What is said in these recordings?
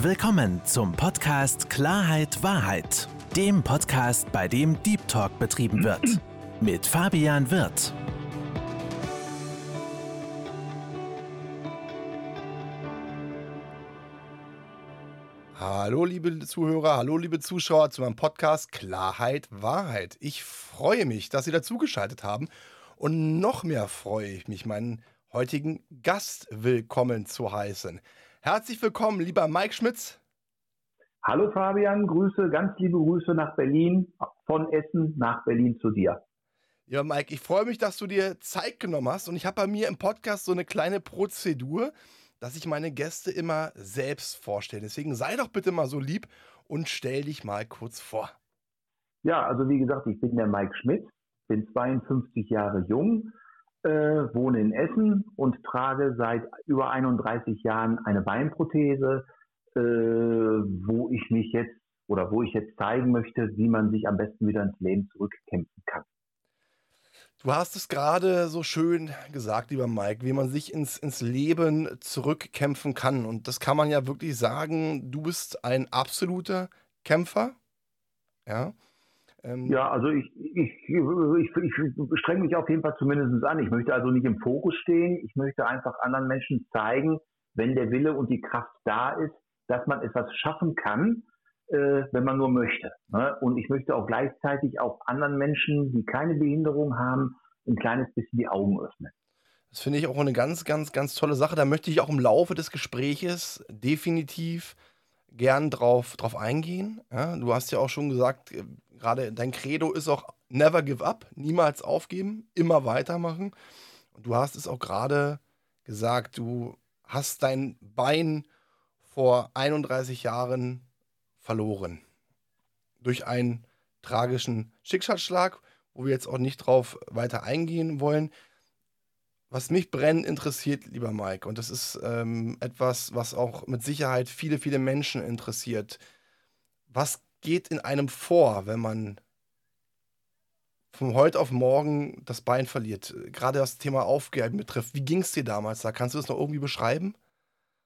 Willkommen zum Podcast Klarheit Wahrheit, dem Podcast, bei dem Deep Talk betrieben wird. Mit Fabian Wirth. Hallo liebe Zuhörer, hallo liebe Zuschauer zu meinem Podcast Klarheit Wahrheit. Ich freue mich, dass Sie dazugeschaltet haben und noch mehr freue ich mich, meinen heutigen Gast willkommen zu heißen. Herzlich willkommen, lieber Mike Schmitz. Hallo Fabian, Grüße, ganz liebe Grüße nach Berlin, von Essen nach Berlin zu dir. Ja, Mike, ich freue mich, dass du dir Zeit genommen hast und ich habe bei mir im Podcast so eine kleine Prozedur, dass ich meine Gäste immer selbst vorstelle. Deswegen sei doch bitte mal so lieb und stell dich mal kurz vor. Ja, also wie gesagt, ich bin der Mike Schmidt, bin 52 Jahre jung, äh, wohne in Essen und trage seit über 31 Jahren eine Beinprothese, äh, wo ich mich jetzt oder wo ich jetzt zeigen möchte, wie man sich am besten wieder ins Leben zurückkämpfen kann. Du hast es gerade so schön gesagt, lieber Mike, wie man sich ins, ins Leben zurückkämpfen kann. Und das kann man ja wirklich sagen, du bist ein absoluter Kämpfer. Ja. Ähm, ja, also ich, ich, ich, ich strenge mich auf jeden Fall zumindest an. Ich möchte also nicht im Fokus stehen. Ich möchte einfach anderen Menschen zeigen, wenn der Wille und die Kraft da ist, dass man etwas schaffen kann, äh, wenn man nur möchte. Ne? Und ich möchte auch gleichzeitig auch anderen Menschen, die keine Behinderung haben, ein kleines bisschen die Augen öffnen. Das finde ich auch eine ganz, ganz, ganz tolle Sache. Da möchte ich auch im Laufe des Gespräches definitiv gern drauf, drauf eingehen. Ja, du hast ja auch schon gesagt, äh, gerade dein Credo ist auch never give up, niemals aufgeben, immer weitermachen. Und du hast es auch gerade gesagt, du hast dein Bein vor 31 Jahren verloren. Durch einen tragischen Schicksalsschlag, wo wir jetzt auch nicht drauf weiter eingehen wollen. Was mich brennend interessiert, lieber Mike, und das ist ähm, etwas, was auch mit Sicherheit viele, viele Menschen interessiert. Was geht in einem vor, wenn man von heute auf morgen das Bein verliert? Gerade das Thema Aufgeben betrifft. Wie ging es dir damals da? Kannst du das noch irgendwie beschreiben?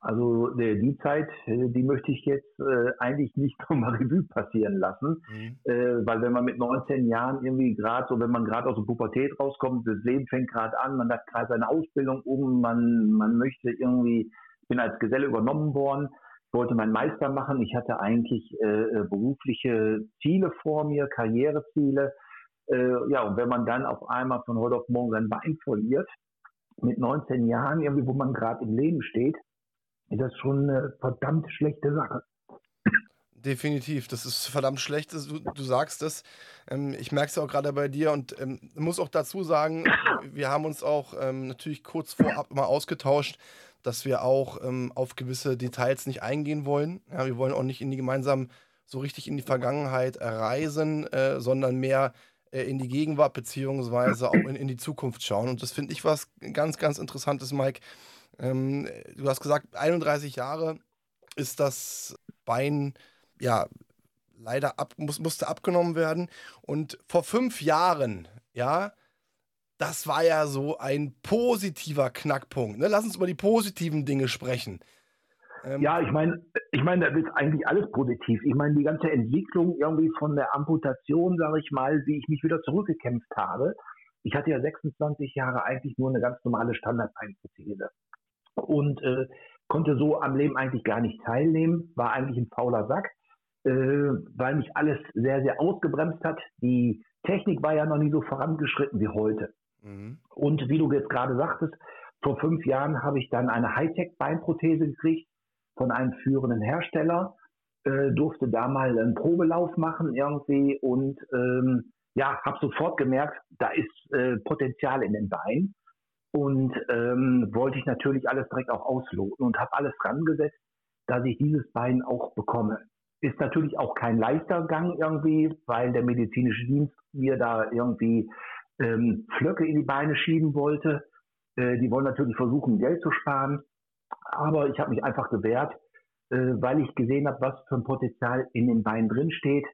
Also äh, die Zeit, äh, die möchte ich jetzt äh, eigentlich nicht nochmal Revue passieren lassen, mhm. äh, weil wenn man mit 19 Jahren irgendwie gerade so, wenn man gerade aus der Pubertät rauskommt, das Leben fängt gerade an, man hat gerade seine Ausbildung um, man, man möchte irgendwie, ich bin als Geselle übernommen worden, wollte meinen Meister machen, ich hatte eigentlich äh, äh, berufliche Ziele vor mir, Karriereziele, ja und wenn man dann auf einmal von heute auf morgen sein Bein verliert, mit 19 Jahren irgendwie, wo man gerade im Leben steht, ist das schon eine verdammt schlechte Sache. Definitiv, das ist verdammt schlecht. Du, du sagst es. Ähm, ich merke es auch gerade bei dir und ähm, muss auch dazu sagen, wir haben uns auch ähm, natürlich kurz vorab mal ausgetauscht, dass wir auch ähm, auf gewisse Details nicht eingehen wollen. Ja, wir wollen auch nicht in die gemeinsam so richtig in die Vergangenheit reisen, äh, sondern mehr äh, in die Gegenwart beziehungsweise auch in, in die Zukunft schauen. Und das finde ich was ganz, ganz Interessantes, Mike. Ähm, du hast gesagt, 31 Jahre ist das Bein, ja, leider ab, muss, musste abgenommen werden. Und vor fünf Jahren, ja, das war ja so ein positiver Knackpunkt. Ne? Lass uns über die positiven Dinge sprechen. Ähm, ja, ich meine, ich meine, das ist eigentlich alles positiv. Ich meine, die ganze Entwicklung irgendwie von der Amputation, sage ich mal, wie ich mich wieder zurückgekämpft habe. Ich hatte ja 26 Jahre eigentlich nur eine ganz normale Standardbeinprothese und äh, konnte so am Leben eigentlich gar nicht teilnehmen, war eigentlich ein fauler Sack, äh, weil mich alles sehr, sehr ausgebremst hat. Die Technik war ja noch nie so vorangeschritten wie heute. Mhm. Und wie du jetzt gerade sagtest, vor fünf Jahren habe ich dann eine Hightech-Beinprothese gekriegt von einem führenden Hersteller, äh, durfte da mal einen Probelauf machen irgendwie und ähm, ja, habe sofort gemerkt, da ist äh, Potenzial in den Beinen und ähm, wollte ich natürlich alles direkt auch ausloten und habe alles dran gesetzt, dass ich dieses Bein auch bekomme. Ist natürlich auch kein leichter Gang irgendwie, weil der medizinische Dienst mir da irgendwie ähm, Flöcke in die Beine schieben wollte. Äh, die wollen natürlich versuchen, Geld zu sparen. Aber ich habe mich einfach gewehrt, äh, weil ich gesehen habe, was für ein Potenzial in den Beinen drin steht.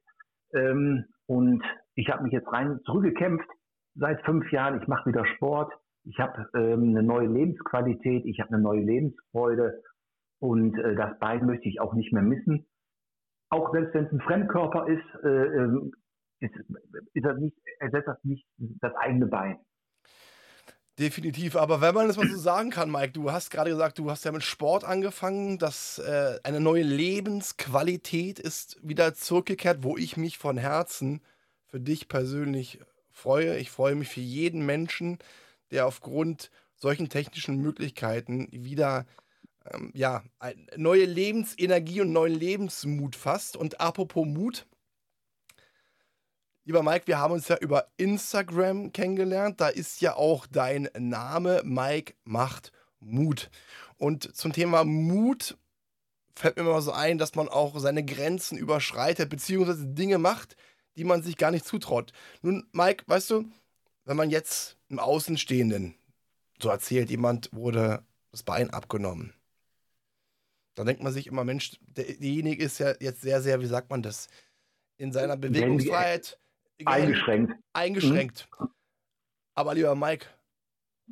Ähm, und ich habe mich jetzt rein zurückgekämpft seit fünf Jahren. Ich mache wieder Sport ich habe ähm, eine neue Lebensqualität, ich habe eine neue Lebensfreude Und äh, das Bein möchte ich auch nicht mehr missen. Auch selbst wenn es ein Fremdkörper ist, äh, ähm, ist, ist das nicht, ersetzt das nicht das eigene Bein. Definitiv, aber wenn man das mal so sagen kann, Mike, du hast gerade gesagt, du hast ja mit Sport angefangen, dass äh, eine neue Lebensqualität ist wieder zurückgekehrt, wo ich mich von Herzen für dich persönlich freue. Ich freue mich für jeden Menschen, der aufgrund solchen technischen Möglichkeiten wieder ähm, ja, neue Lebensenergie und neuen Lebensmut fasst. Und apropos Mut, Lieber Mike, wir haben uns ja über Instagram kennengelernt. Da ist ja auch dein Name. Mike macht Mut. Und zum Thema Mut fällt mir immer so ein, dass man auch seine Grenzen überschreitet, beziehungsweise Dinge macht, die man sich gar nicht zutraut. Nun, Mike, weißt du, wenn man jetzt im Außenstehenden so erzählt, jemand wurde das Bein abgenommen, dann denkt man sich immer, Mensch, derjenige ist ja jetzt sehr, sehr, wie sagt man das, in seiner Bewegungsfreiheit Eingeschränkt. Eingeschränkt. Mhm. Aber lieber Mike,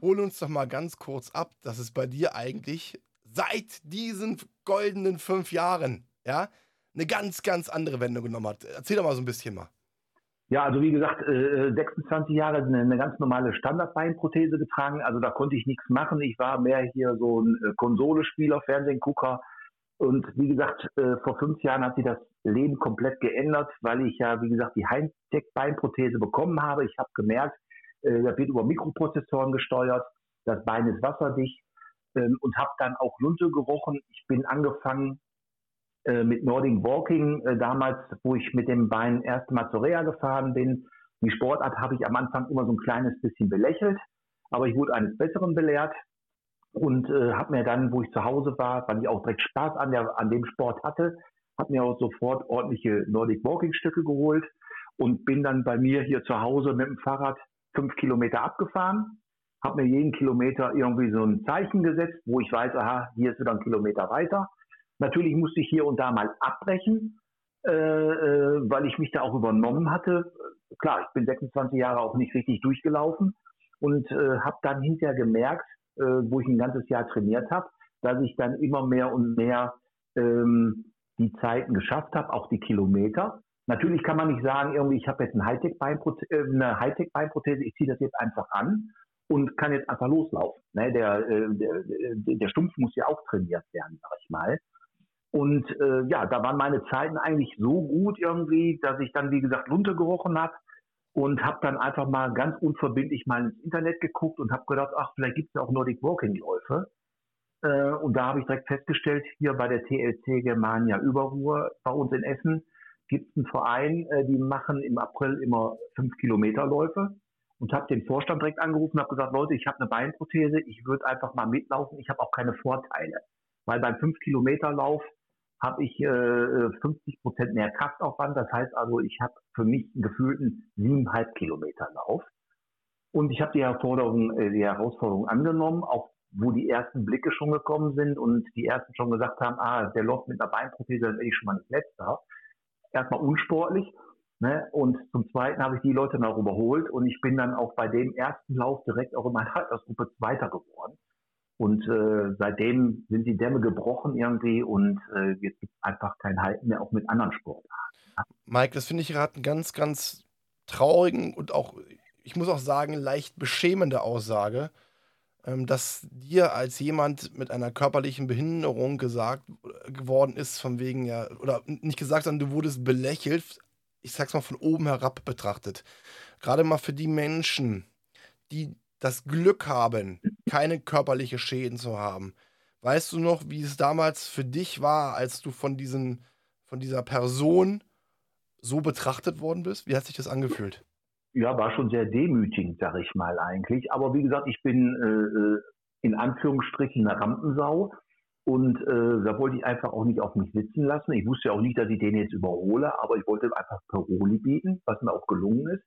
hol uns doch mal ganz kurz ab, dass es bei dir eigentlich seit diesen goldenen fünf Jahren, ja, eine ganz, ganz andere Wendung genommen hat. Erzähl doch mal so ein bisschen mal. Ja, also wie gesagt, 26 äh, Jahre eine, ganz normale Standardbeinprothese getragen. Also da konnte ich nichts machen. Ich war mehr hier so ein äh, Konsolespieler, Fernsehgucker, und wie gesagt, äh, vor fünf Jahren hat sich das Leben komplett geändert, weil ich ja, wie gesagt, die Hightech-Beinprothese bekommen habe. Ich habe gemerkt, äh, da wird über Mikroprozessoren gesteuert, das Bein ist wasserdicht ähm, und habe dann auch Lunte gerochen. Ich bin angefangen äh, mit Nordic Walking, äh, damals, wo ich mit dem Bein erst mal zur Reha gefahren bin. Die Sportart habe ich am Anfang immer so ein kleines bisschen belächelt, aber ich wurde eines Besseren belehrt und äh, habe mir dann, wo ich zu Hause war, weil ich auch direkt Spaß an, der, an dem Sport hatte, habe mir auch sofort ordentliche Nordic Walking Stücke geholt und bin dann bei mir hier zu Hause mit dem Fahrrad fünf Kilometer abgefahren, habe mir jeden Kilometer irgendwie so ein Zeichen gesetzt, wo ich weiß, aha, hier ist wieder ein Kilometer weiter. Natürlich musste ich hier und da mal abbrechen, äh, äh, weil ich mich da auch übernommen hatte. Klar, ich bin 26 Jahre auch nicht richtig durchgelaufen und äh, habe dann hinterher gemerkt, äh, wo ich ein ganzes Jahr trainiert habe, dass ich dann immer mehr und mehr ähm, die Zeiten geschafft habe, auch die Kilometer. Natürlich kann man nicht sagen, irgendwie, ich habe jetzt ein Hightech-Beinprothese, äh, eine Hightech-Beinprothese, ich ziehe das jetzt einfach an und kann jetzt einfach loslaufen. Ne? Der, äh, der, der Stumpf muss ja auch trainiert werden, sag ich mal. Und äh, ja, da waren meine Zeiten eigentlich so gut irgendwie, dass ich dann, wie gesagt, runtergerochen habe und habe dann einfach mal ganz unverbindlich mal ins Internet geguckt und habe gedacht, ach, vielleicht gibt es auch Nordic Walking Läufe. Äh, und da habe ich direkt festgestellt, hier bei der TLC Germania Überruhr bei uns in Essen gibt es einen Verein, äh, die machen im April immer fünf Kilometer Läufe und habe den Vorstand direkt angerufen und habe gesagt, Leute, ich habe eine Beinprothese, ich würde einfach mal mitlaufen, ich habe auch keine Vorteile. Weil beim fünf Kilometer Lauf habe ich äh, 50 Prozent mehr Kraftaufwand. Das heißt also, ich habe für mich einen gefühlten siebeneinhalb Kilometer Lauf. Und ich habe die Herausforderung, äh, die Herausforderung angenommen, auch wo die ersten Blicke schon gekommen sind und die ersten schon gesagt haben, ah, der läuft mit einer Beinprothese, dann bin ich schon mal nicht letzter. Erstmal unsportlich. Ne? Und zum Zweiten habe ich die Leute noch überholt und ich bin dann auch bei dem ersten Lauf direkt auch in meiner Altersgruppe Zweiter geworden. Und äh, seitdem sind die Dämme gebrochen irgendwie und äh, jetzt gibt es einfach kein Halten mehr, auch mit anderen Sportarten. Mike, das finde ich gerade einen ganz, ganz traurigen und auch, ich muss auch sagen, leicht beschämende Aussage, ähm, dass dir als jemand mit einer körperlichen Behinderung gesagt äh, geworden ist, von wegen ja, oder nicht gesagt, sondern du wurdest belächelt, ich sag's mal von oben herab betrachtet. Gerade mal für die Menschen, die das Glück haben, keine körperliche Schäden zu haben. Weißt du noch, wie es damals für dich war, als du von, diesen, von dieser Person so betrachtet worden bist? Wie hat sich das angefühlt? Ja, war schon sehr demütigend, sag ich mal eigentlich. Aber wie gesagt, ich bin äh, äh in Anführungsstrichen eine Rampensau. Und äh, da wollte ich einfach auch nicht auf mich sitzen lassen. Ich wusste ja auch nicht, dass ich den jetzt überhole, aber ich wollte einfach Paroli bieten, was mir auch gelungen ist.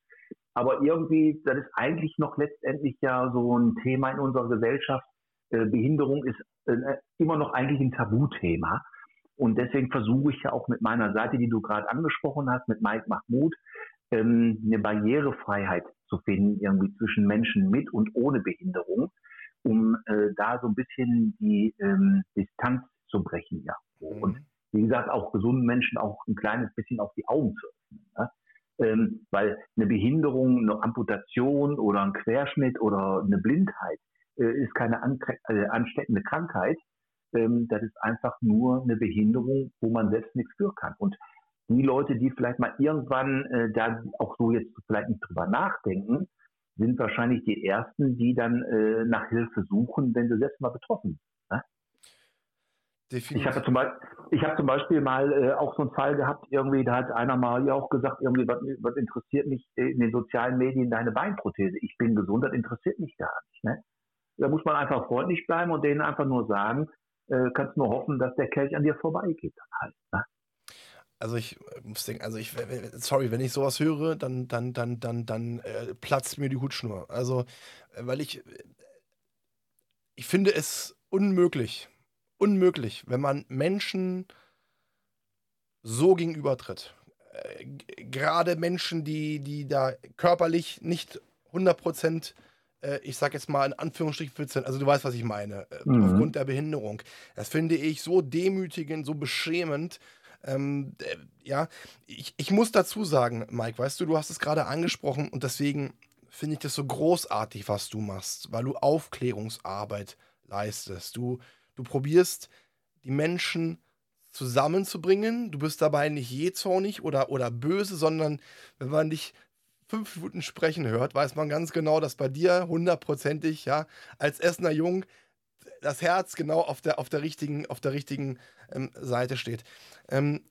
Aber irgendwie, das ist eigentlich noch letztendlich ja so ein Thema in unserer Gesellschaft. Äh, Behinderung ist äh, immer noch eigentlich ein Tabuthema. Und deswegen versuche ich ja auch mit meiner Seite, die du gerade angesprochen hast, mit Mike Mahmoud, ähm, eine Barrierefreiheit zu finden, irgendwie zwischen Menschen mit und ohne Behinderung, um äh, da so ein bisschen die ähm, Distanz zu brechen gesagt, auch gesunden Menschen auch ein kleines bisschen auf die Augen zu öffnen. Ne? Ähm, weil eine Behinderung, eine Amputation oder ein Querschnitt oder eine Blindheit äh, ist keine äh, ansteckende Krankheit. Ähm, das ist einfach nur eine Behinderung, wo man selbst nichts für kann. Und die Leute, die vielleicht mal irgendwann äh, da auch so jetzt vielleicht nicht drüber nachdenken, sind wahrscheinlich die Ersten, die dann äh, nach Hilfe suchen, wenn sie selbst mal betroffen Ne? Ich habe zum, Beispiel, hab zum Beispiel mal äh, auch so einen Fall gehabt, irgendwie, da hat einer mal ja auch gesagt, irgendwie, was, was interessiert mich in den sozialen Medien deine Beinprothese? Ich bin gesund, das interessiert mich gar nicht. Ne? Da muss man einfach freundlich bleiben und denen einfach nur sagen, äh, kannst nur hoffen, dass der Kelch an dir vorbeigeht. Dann halt, ne? Also ich äh, muss denken, also ich, sorry, wenn ich sowas höre, dann, dann, dann, dann, dann äh, platzt mir die Hutschnur. Also, äh, weil ich, äh, ich finde es unmöglich, unmöglich, wenn man Menschen so gegenübertritt. Äh, Gerade Menschen, die, die da körperlich nicht 100% äh, ich sag jetzt mal in Anführungsstrichen 14, also du weißt, was ich meine, mhm. aufgrund der Behinderung. Das finde ich so demütigend, so beschämend, ähm, äh, ja, ich, ich muss dazu sagen, Mike, weißt du, du hast es gerade angesprochen und deswegen finde ich das so großartig, was du machst, weil du Aufklärungsarbeit leistest. Du, du probierst, die Menschen zusammenzubringen. Du bist dabei nicht jähzornig oder, oder böse, sondern wenn man dich fünf Minuten sprechen hört, weiß man ganz genau, dass bei dir hundertprozentig, ja, als Essener Jung das Herz genau auf der, auf der richtigen, auf der richtigen ähm, Seite steht. Ähm,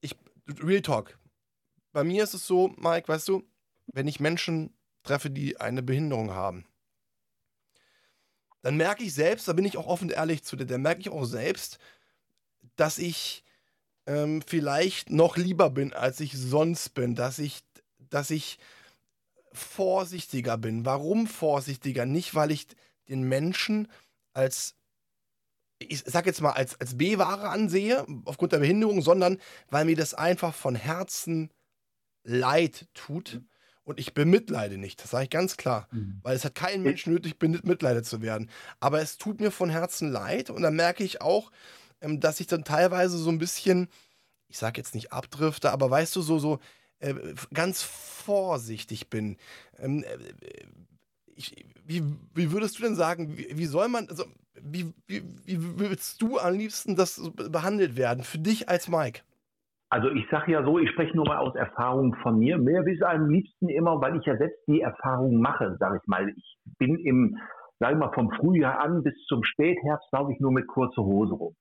ich, Real Talk. Bei mir ist es so, Mike, weißt du, wenn ich Menschen treffe, die eine Behinderung haben, dann merke ich selbst, da bin ich auch offen ehrlich zu dir, dann merke ich auch selbst, dass ich ähm, vielleicht noch lieber bin, als ich sonst bin, dass ich, dass ich vorsichtiger bin. Warum vorsichtiger? Nicht, weil ich den Menschen als, ich sag jetzt mal, als, als B-Ware ansehe, aufgrund der Behinderung, sondern weil mir das einfach von Herzen leid tut. Mhm. Und ich bemitleide nicht, das sage ich ganz klar, mhm. weil es hat keinen Menschen nötig, bemitleidet zu werden. Aber es tut mir von Herzen leid und dann merke ich auch, ähm, dass ich dann teilweise so ein bisschen, ich sage jetzt nicht abdrifte, aber weißt du, so, so äh, ganz vorsichtig bin. Ähm, äh, ich, wie, wie würdest du denn sagen, wie, wie soll man, also wie, wie, wie willst du am liebsten das behandelt werden, für dich als Mike? Also ich sage ja so, ich spreche nur mal aus Erfahrung von mir. Mir ist am liebsten immer, weil ich ja selbst die Erfahrung mache, sage ich mal. Ich bin im, sage ich mal, vom Frühjahr an bis zum Spätherbst laufe ich nur mit kurzer Hose rum.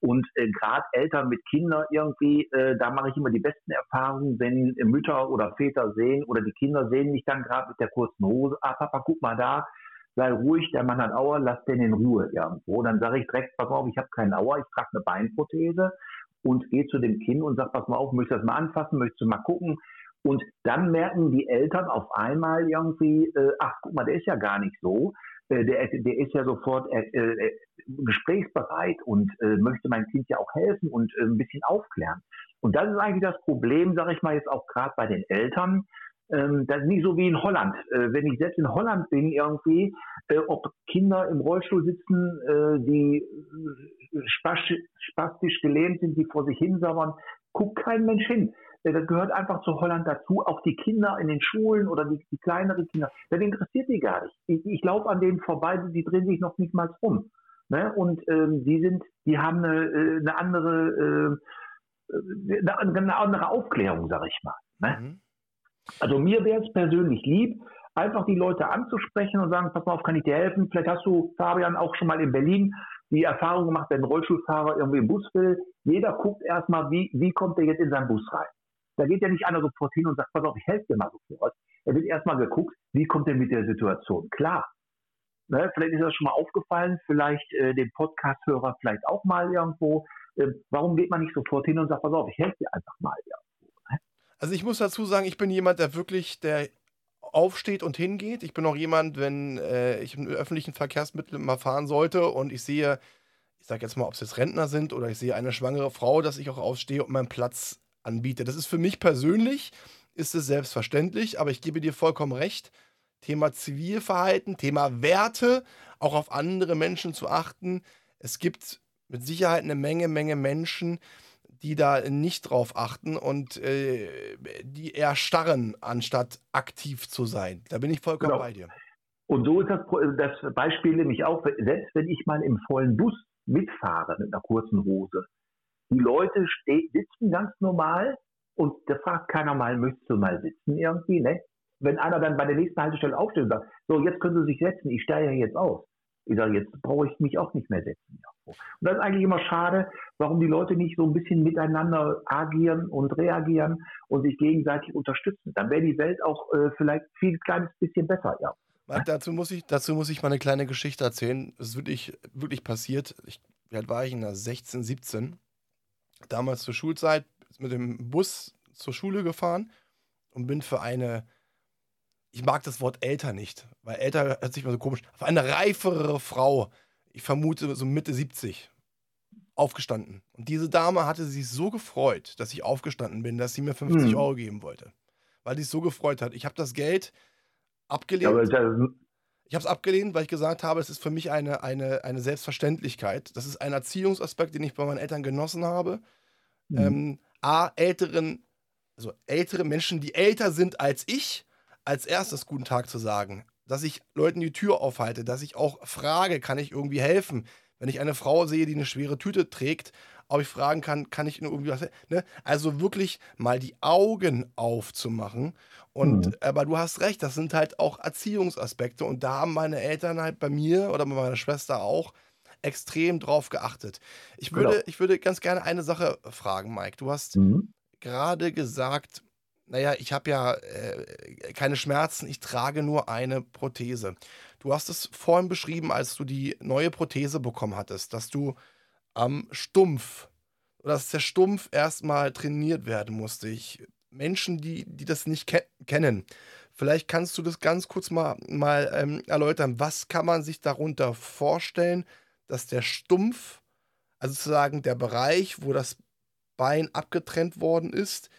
Und äh, gerade Eltern mit Kindern irgendwie, äh, da mache ich immer die besten Erfahrungen, wenn äh, Mütter oder Väter sehen oder die Kinder sehen mich dann gerade mit der kurzen Hose. Ah, Papa, guck mal da, sei ruhig, der Mann hat Auer, lass den in Ruhe irgendwo. Dann sage ich direkt, pass auf, ich habe keinen Auer, ich trage eine Beinprothese und gehe zu dem Kind und sage, pass mal auf, möchtest du das mal anfassen, möchtest du mal gucken? Und dann merken die Eltern auf einmal irgendwie, äh, ach, guck mal, der ist ja gar nicht so. Äh, der, der ist ja sofort äh, äh, gesprächsbereit und äh, möchte meinem Kind ja auch helfen und ein bisschen aufklären. Und das ist eigentlich das Problem, sage ich mal jetzt auch gerade bei den Eltern. Ähm, das ist nicht so wie in Holland. Äh, wenn ich selbst in Holland bin irgendwie, äh, ob Kinder im Rollstuhl sitzen, äh, die äh, spastisch gelähmt sind, die vor sich hinsabbern, guckt kein Mensch hin. Äh, das gehört einfach zu Holland dazu. Auch die Kinder in den Schulen oder die, die kleineren Kinder, das interessiert die gar nicht. Ich, ich laufe an denen vorbei, die drehen sich noch nicht mal rum. Ne? Und ähm, die sind, die haben eine, äh, eine andere, äh, eine andere Aufklärung, sag ich mal. Ne? Mhm. Also mir wäre es persönlich lieb, einfach die Leute anzusprechen und sagen, pass mal auf, kann ich dir helfen? Vielleicht hast du, Fabian, auch schon mal in Berlin die Erfahrung gemacht, wenn ein Rollstuhlfahrer irgendwie im Bus will. Jeder guckt erstmal, wie, wie kommt der jetzt in seinen Bus rein? Da geht ja nicht einer sofort hin und sagt, pass auf, ich helfe dir mal sofort. Er wird erstmal geguckt, wie kommt er mit der Situation klar. Ne, vielleicht ist das schon mal aufgefallen, vielleicht äh, dem Podcast-Hörer vielleicht auch mal irgendwo. Äh, warum geht man nicht sofort hin und sagt, pass auf, ich helfe dir einfach mal irgendwo. Also ich muss dazu sagen, ich bin jemand, der wirklich, der aufsteht und hingeht. Ich bin auch jemand, wenn äh, ich im öffentlichen Verkehrsmittel mal fahren sollte und ich sehe, ich sage jetzt mal, ob es jetzt Rentner sind oder ich sehe eine schwangere Frau, dass ich auch aufstehe und meinen Platz anbiete. Das ist für mich persönlich, ist es selbstverständlich, aber ich gebe dir vollkommen recht. Thema Zivilverhalten, Thema Werte, auch auf andere Menschen zu achten. Es gibt mit Sicherheit eine Menge, Menge Menschen, die da nicht drauf achten und äh, die eher starren, anstatt aktiv zu sein. Da bin ich vollkommen genau. bei dir. Und so ist das, das Beispiel nämlich auch, selbst wenn ich mal im vollen Bus mitfahre mit einer kurzen Hose, die Leute sitzen ganz normal und da fragt keiner mal, möchtest du mal sitzen irgendwie, ne? Wenn einer dann bei der nächsten Haltestelle aufsteht und sagt, so, jetzt können Sie sich setzen, ich steige jetzt aus. Ich sage, jetzt brauche ich mich auch nicht mehr setzen. Und das ist eigentlich immer schade, warum die Leute nicht so ein bisschen miteinander agieren und reagieren und sich gegenseitig unterstützen. Dann wäre die Welt auch äh, vielleicht viel kleines bisschen besser, ja. Mike, dazu muss ich, dazu muss ich mal eine kleine Geschichte erzählen. Es ist wirklich, wirklich passiert. Ich, wie alt war ich? In der 16, 17. Damals zur Schulzeit mit dem Bus zur Schule gefahren und bin für eine ich mag das Wort älter nicht, weil älter hört sich mal so komisch. Auf eine reifere Frau, ich vermute so Mitte 70, aufgestanden. Und diese Dame hatte sich so gefreut, dass ich aufgestanden bin, dass sie mir 50 mhm. Euro geben wollte. Weil sie sich so gefreut hat. Ich habe das Geld abgelehnt. Ja, ich habe es abgelehnt, weil ich gesagt habe, es ist für mich eine, eine, eine Selbstverständlichkeit. Das ist ein Erziehungsaspekt, den ich bei meinen Eltern genossen habe. Mhm. Ähm, A, älteren, also ältere Menschen, die älter sind als ich, als erstes guten Tag zu sagen, dass ich Leuten die Tür aufhalte, dass ich auch frage, kann ich irgendwie helfen? Wenn ich eine Frau sehe, die eine schwere Tüte trägt, ob ich fragen kann, kann ich irgendwie was. Ne? Also wirklich mal die Augen aufzumachen. Und mhm. aber du hast recht, das sind halt auch Erziehungsaspekte. Und da haben meine Eltern halt bei mir oder bei meiner Schwester auch extrem drauf geachtet. Ich würde, genau. ich würde ganz gerne eine Sache fragen, Mike. Du hast mhm. gerade gesagt, naja, ich habe ja äh, keine Schmerzen, ich trage nur eine Prothese. Du hast es vorhin beschrieben, als du die neue Prothese bekommen hattest, dass du am Stumpf, dass der Stumpf erstmal trainiert werden musste. Ich, Menschen, die, die das nicht ke kennen, vielleicht kannst du das ganz kurz mal, mal ähm, erläutern. Was kann man sich darunter vorstellen, dass der Stumpf, also sozusagen der Bereich, wo das Bein abgetrennt worden ist,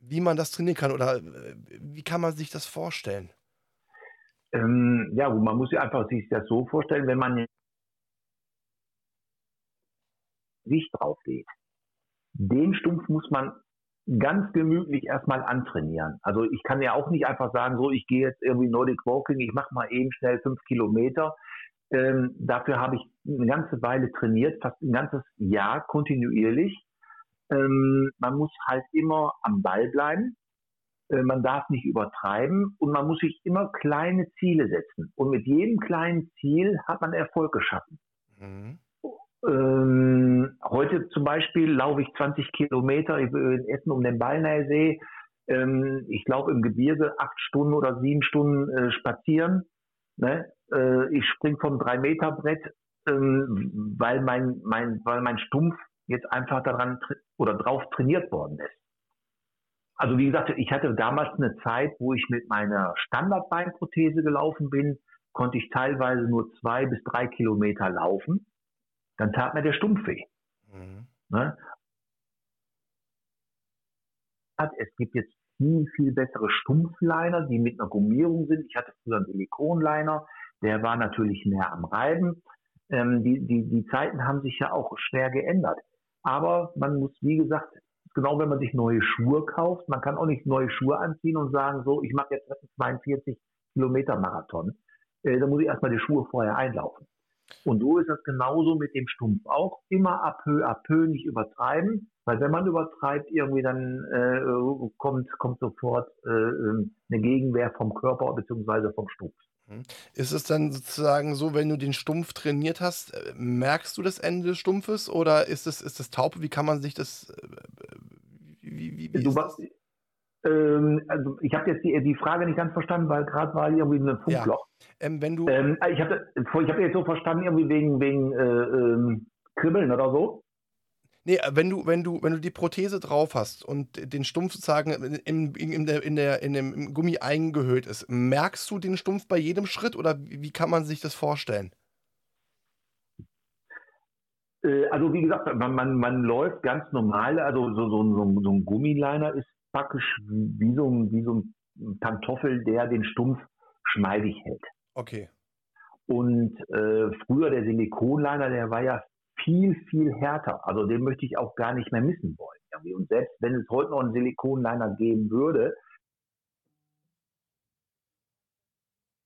wie man das trainieren kann oder äh, wie kann man sich das vorstellen? Ähm, ja, man muss sich einfach sich das so vorstellen, wenn man Sicht drauf geht. Den Stumpf muss man ganz gemütlich erstmal antrainieren. Also ich kann ja auch nicht einfach sagen, so ich gehe jetzt irgendwie Nordic Walking, ich mache mal eben schnell fünf Kilometer. Ähm, dafür habe ich eine ganze Weile trainiert, fast ein ganzes Jahr kontinuierlich. Ähm, man muss halt immer am Ball bleiben. Äh, man darf nicht übertreiben und man muss sich immer kleine Ziele setzen. Und mit jedem kleinen Ziel hat man Erfolg geschaffen. Mhm. Ähm, heute zum Beispiel laufe ich 20 Kilometer in Essen um den Ballnersee. Ähm, ich laufe im Gebirge acht Stunden oder sieben Stunden äh, spazieren. Ne? Äh, ich spring vom 3-Meter-Brett, ähm, weil, mein, mein, weil mein Stumpf jetzt einfach daran oder drauf trainiert worden ist. Also wie gesagt, ich hatte damals eine Zeit, wo ich mit meiner Standardbeinprothese gelaufen bin, konnte ich teilweise nur zwei bis drei Kilometer laufen. Dann tat mir der Stumpf weh. Mhm. Ne? Es gibt jetzt viel, viel bessere Stumpfliner, die mit einer Gummierung sind. Ich hatte früher einen Silikonliner, der war natürlich mehr am Reiben. Ähm, die, die, die Zeiten haben sich ja auch schwer geändert. Aber man muss, wie gesagt, genau wenn man sich neue Schuhe kauft, man kann auch nicht neue Schuhe anziehen und sagen, so, ich mache jetzt 42 Kilometer Marathon. Äh, da muss ich erstmal die Schuhe vorher einlaufen. Und so ist das genauso mit dem Stumpf auch. Immer ab peu à peu nicht übertreiben, weil wenn man übertreibt, irgendwie dann äh, kommt, kommt sofort äh, ähm, eine Gegenwehr vom Körper bzw. vom Stumpf. Ist es dann sozusagen so, wenn du den Stumpf trainiert hast, äh, merkst du das Ende des Stumpfes oder ist es ist das taub? Wie kann man sich das? Äh, wie, wie, wie du warst, ähm, also ich habe jetzt die, die Frage nicht ganz verstanden, weil gerade war irgendwie ein Funkloch. Ja. Ähm, wenn du ähm, ich habe ich hab jetzt so verstanden irgendwie wegen wegen äh, ähm, Kribbeln oder so. Nee, wenn du, wenn du, wenn du die Prothese drauf hast und den Stumpf sozusagen in, in, der, in, der, in dem Gummi eingehüllt ist, merkst du den Stumpf bei jedem Schritt oder wie kann man sich das vorstellen? Äh, also wie gesagt, man, man, man läuft ganz normal, also so, so, so, so ein Gummiliner ist praktisch wie so, ein, wie so ein Pantoffel, der den Stumpf schmeidig hält. Okay. Und äh, früher der Silikonliner, der war ja viel, viel härter. Also den möchte ich auch gar nicht mehr missen wollen. irgendwie. Und selbst wenn es heute noch einen Silikonliner geben würde,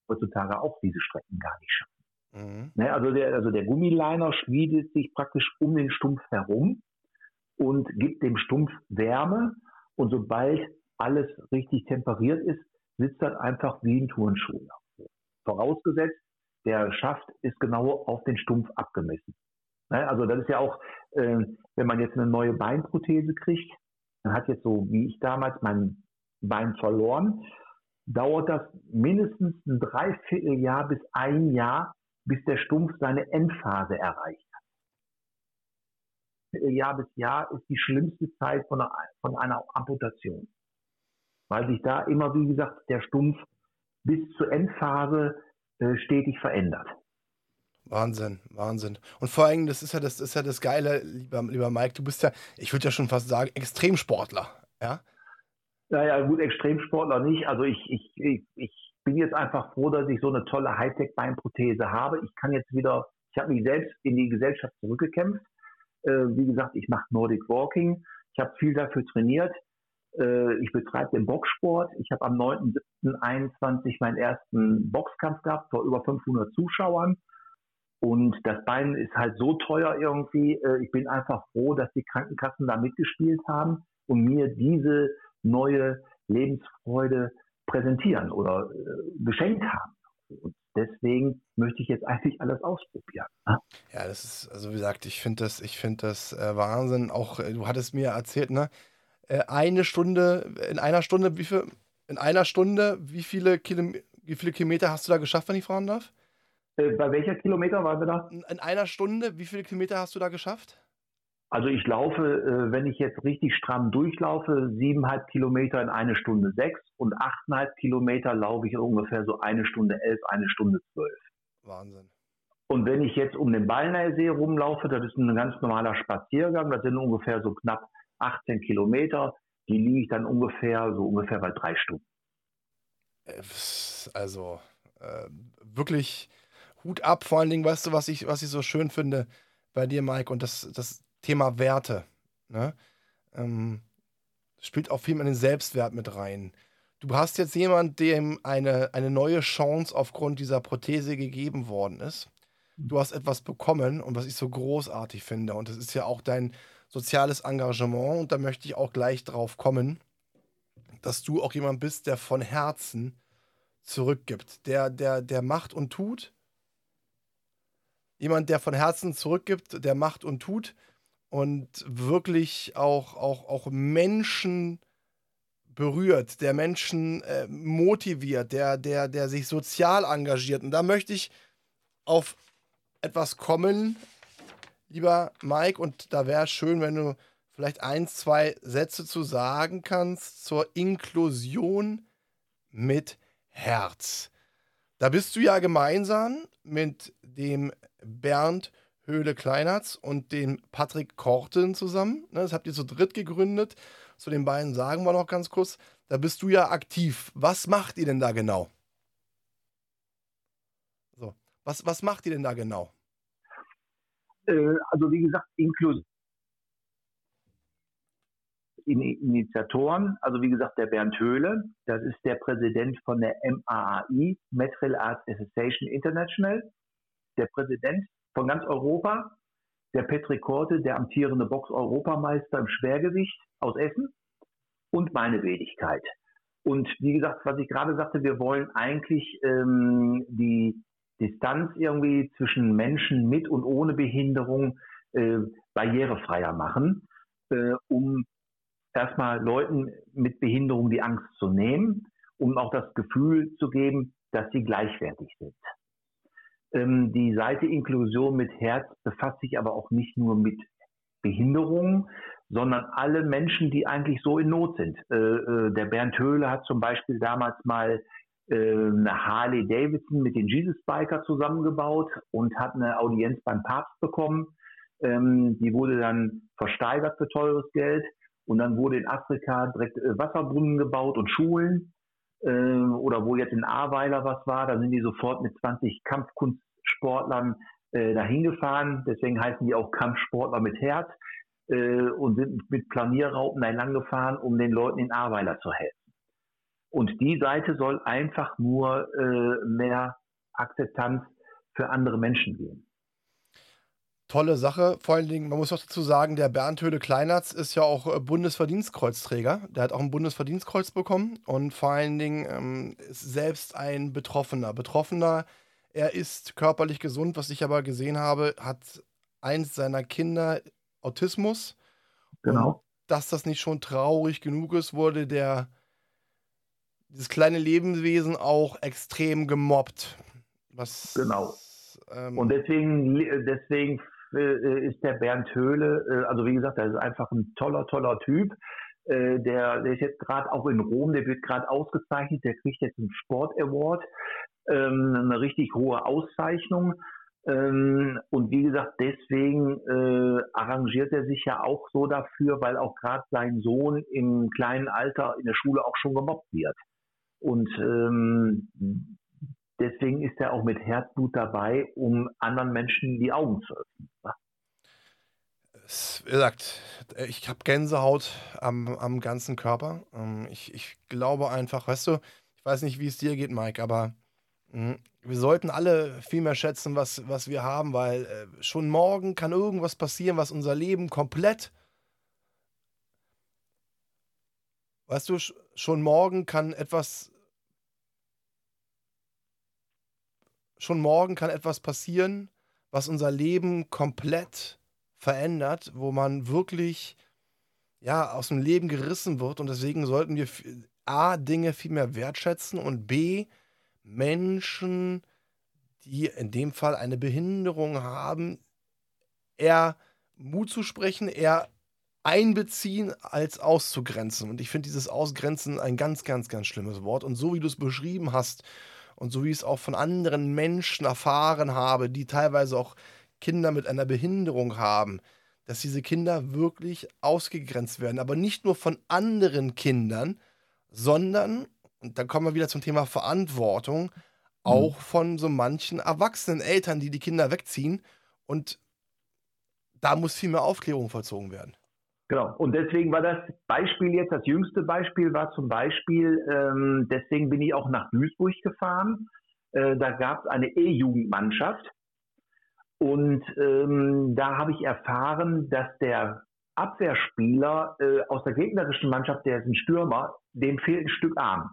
heutzutage auch diese Strecken gar nicht schaffen. Mhm. Ne, also, der, also der Gummiliner schmiedet sich praktisch um den Stumpf herum und gibt dem Stumpf Wärme. Und sobald alles richtig temperiert ist, sitzt das einfach wie ein Turnschuh. Vorausgesetzt, der Schaft ist genau auf den Stumpf abgemessen. Ne, also das ist ja auch, äh, wenn man jetzt eine neue Beinprothese kriegt, dann hat jetzt so wie ich damals mein Bein verloren, dauert das mindestens ein Dreivierteljahr bis ein Jahr, bis der Stumpf seine Endphase erreicht hat. Jahr bis Jahr ist die schlimmste Zeit von einer, von einer Amputation. Weil sich da immer, wie gesagt, der Stumpf bis zur Endphase äh, stetig verändert. Wahnsinn, Wahnsinn. Und vor allem, das ist ja das, ist ja das Geile, lieber, lieber Mike, du bist ja, ich würde ja schon fast sagen, Extremsportler. Ja? Naja, gut, Extremsportler nicht. Also ich, ich, ich, ich bin jetzt einfach froh, dass ich so eine tolle Hightech-Beinprothese habe. Ich kann jetzt wieder, ich habe mich selbst in die Gesellschaft zurückgekämpft. Äh, wie gesagt, ich mache Nordic Walking. Ich habe viel dafür trainiert. Äh, ich betreibe den Boxsport. Ich habe am 9.7.21 meinen ersten Boxkampf gehabt vor über 500 Zuschauern. Und das Bein ist halt so teuer irgendwie. Äh, ich bin einfach froh, dass die Krankenkassen da mitgespielt haben und mir diese neue Lebensfreude präsentieren oder äh, geschenkt haben. Und deswegen möchte ich jetzt eigentlich alles ausprobieren. Ne? Ja, das ist, also wie gesagt, ich finde das, ich finde das äh, Wahnsinn. Auch du hattest mir erzählt, ne? Eine Stunde, in einer Stunde, wie viel, in einer Stunde, wie viele, Kilom wie viele Kilometer hast du da geschafft, wenn ich fragen darf? Äh, bei welcher Kilometer waren wir da? In einer Stunde, wie viele Kilometer hast du da geschafft? Also ich laufe, äh, wenn ich jetzt richtig stramm durchlaufe, siebeneinhalb Kilometer in eine Stunde sechs und achteinhalb Kilometer laufe ich ungefähr so eine Stunde elf, eine Stunde zwölf. Wahnsinn. Und wenn ich jetzt um den Ballnersee rumlaufe, das ist ein ganz normaler Spaziergang, das sind ungefähr so knapp 18 Kilometer, die liege ich dann ungefähr so ungefähr bei drei Stunden. Äh, also äh, wirklich Hut ab, vor allen Dingen, weißt du, was ich, was ich so schön finde bei dir, Mike, und das, das Thema Werte. Ne? Ähm, spielt auch viel in den Selbstwert mit rein. Du hast jetzt jemand, dem eine, eine neue Chance aufgrund dieser Prothese gegeben worden ist. Du hast etwas bekommen und was ich so großartig finde. Und das ist ja auch dein soziales Engagement. Und da möchte ich auch gleich drauf kommen, dass du auch jemand bist, der von Herzen zurückgibt, der, der, der macht und tut. Jemand, der von Herzen zurückgibt, der macht und tut und wirklich auch, auch, auch Menschen berührt, der Menschen äh, motiviert, der, der, der sich sozial engagiert. Und da möchte ich auf etwas kommen, lieber Mike, und da wäre es schön, wenn du vielleicht ein, zwei Sätze zu sagen kannst zur Inklusion mit Herz. Da bist du ja gemeinsam mit dem Bernd Höhle Kleinhartz und den Patrick Korten zusammen. Ne, das habt ihr zu dritt gegründet. Zu den beiden sagen wir noch ganz kurz. Da bist du ja aktiv. Was macht ihr denn da genau? So, was, was macht ihr denn da genau? Äh, also wie gesagt, inklusive Initiatoren, also wie gesagt der Bernd Höhle, das ist der Präsident von der MAAI, Material Arts Association International. Der Präsident von ganz Europa. Der Patrick Korte, der amtierende Box-Europameister im Schwergewicht aus Essen und meine Wenigkeit. Und wie gesagt, was ich gerade sagte, wir wollen eigentlich ähm, die Distanz irgendwie zwischen Menschen mit und ohne Behinderung äh, barrierefreier machen, äh, um erstmal Leuten mit Behinderung die Angst zu nehmen, um auch das Gefühl zu geben, dass sie gleichwertig sind. Ähm, die Seite Inklusion mit Herz befasst sich aber auch nicht nur mit Behinderungen, sondern alle Menschen, die eigentlich so in Not sind. Äh, äh, der Bernd Höhle hat zum Beispiel damals mal äh, eine Harley Davidson mit den Jesus Biker zusammengebaut und hat eine Audienz beim Papst bekommen. Ähm, die wurde dann versteigert für teures Geld und dann wurde in Afrika direkt äh, Wasserbrunnen gebaut und Schulen. Äh, oder wo jetzt in Ahrweiler was war, da sind die sofort mit 20 Kampfkunstsportlern äh, dahin gefahren. Deswegen heißen die auch Kampfsportler mit Herz. äh, und sind mit Planierraupen entlang gefahren, um den Leuten in Ahrweiler zu helfen. Und die Seite soll einfach nur äh, mehr Akzeptanz für andere Menschen geben. Tolle Sache. Vor allen Dingen, man muss auch dazu sagen, der Bernd Höhle Kleinertz ist ja auch äh, Bundesverdienstkreuzträger. Der hat auch ein Bundesverdienstkreuz bekommen und vor allen Dingen ähm, ist selbst ein Betroffener. Betroffener, er ist körperlich gesund, was ich aber gesehen habe, hat eins seiner Kinder Autismus. Genau. Und dass das nicht schon traurig genug ist, wurde der dieses kleine Lebewesen auch extrem gemobbt. Was, genau. Ähm, und deswegen, deswegen äh, ist der Bernd Höhle, äh, also wie gesagt, er ist einfach ein toller, toller Typ. Äh, der, der ist jetzt gerade auch in Rom, der wird gerade ausgezeichnet, der kriegt jetzt einen Sport Award, ähm, eine richtig hohe Auszeichnung. Ähm, und wie gesagt, deswegen äh, arrangiert er sich ja auch so dafür, weil auch gerade sein Sohn im kleinen Alter in der Schule auch schon gemobbt wird. Und ähm, deswegen ist er auch mit Herzblut dabei, um anderen Menschen die Augen zu öffnen. Wie gesagt, ich habe Gänsehaut am, am ganzen Körper. Ähm, ich, ich glaube einfach, weißt du, ich weiß nicht, wie es dir geht, Mike, aber mh, wir sollten alle viel mehr schätzen, was, was wir haben, weil äh, schon morgen kann irgendwas passieren, was unser Leben komplett. Weißt du, schon morgen kann etwas schon morgen kann etwas passieren, was unser Leben komplett verändert, wo man wirklich ja, aus dem Leben gerissen wird. Und deswegen sollten wir A, Dinge viel mehr wertschätzen und B, Menschen, die in dem Fall eine Behinderung haben, eher Mut zu sprechen, eher einbeziehen als auszugrenzen. Und ich finde dieses Ausgrenzen ein ganz, ganz, ganz schlimmes Wort. Und so wie du es beschrieben hast, und so wie ich es auch von anderen Menschen erfahren habe, die teilweise auch Kinder mit einer Behinderung haben, dass diese Kinder wirklich ausgegrenzt werden. Aber nicht nur von anderen Kindern, sondern, und dann kommen wir wieder zum Thema Verantwortung, auch mhm. von so manchen erwachsenen Eltern, die die Kinder wegziehen. Und da muss viel mehr Aufklärung vollzogen werden. Genau. Und deswegen war das Beispiel jetzt, das jüngste Beispiel war zum Beispiel, ähm, deswegen bin ich auch nach Duisburg gefahren. Äh, da gab es eine E-Jugendmannschaft. Und ähm, da habe ich erfahren, dass der Abwehrspieler äh, aus der gegnerischen Mannschaft, der ist ein Stürmer, dem fehlt ein Stück Arm.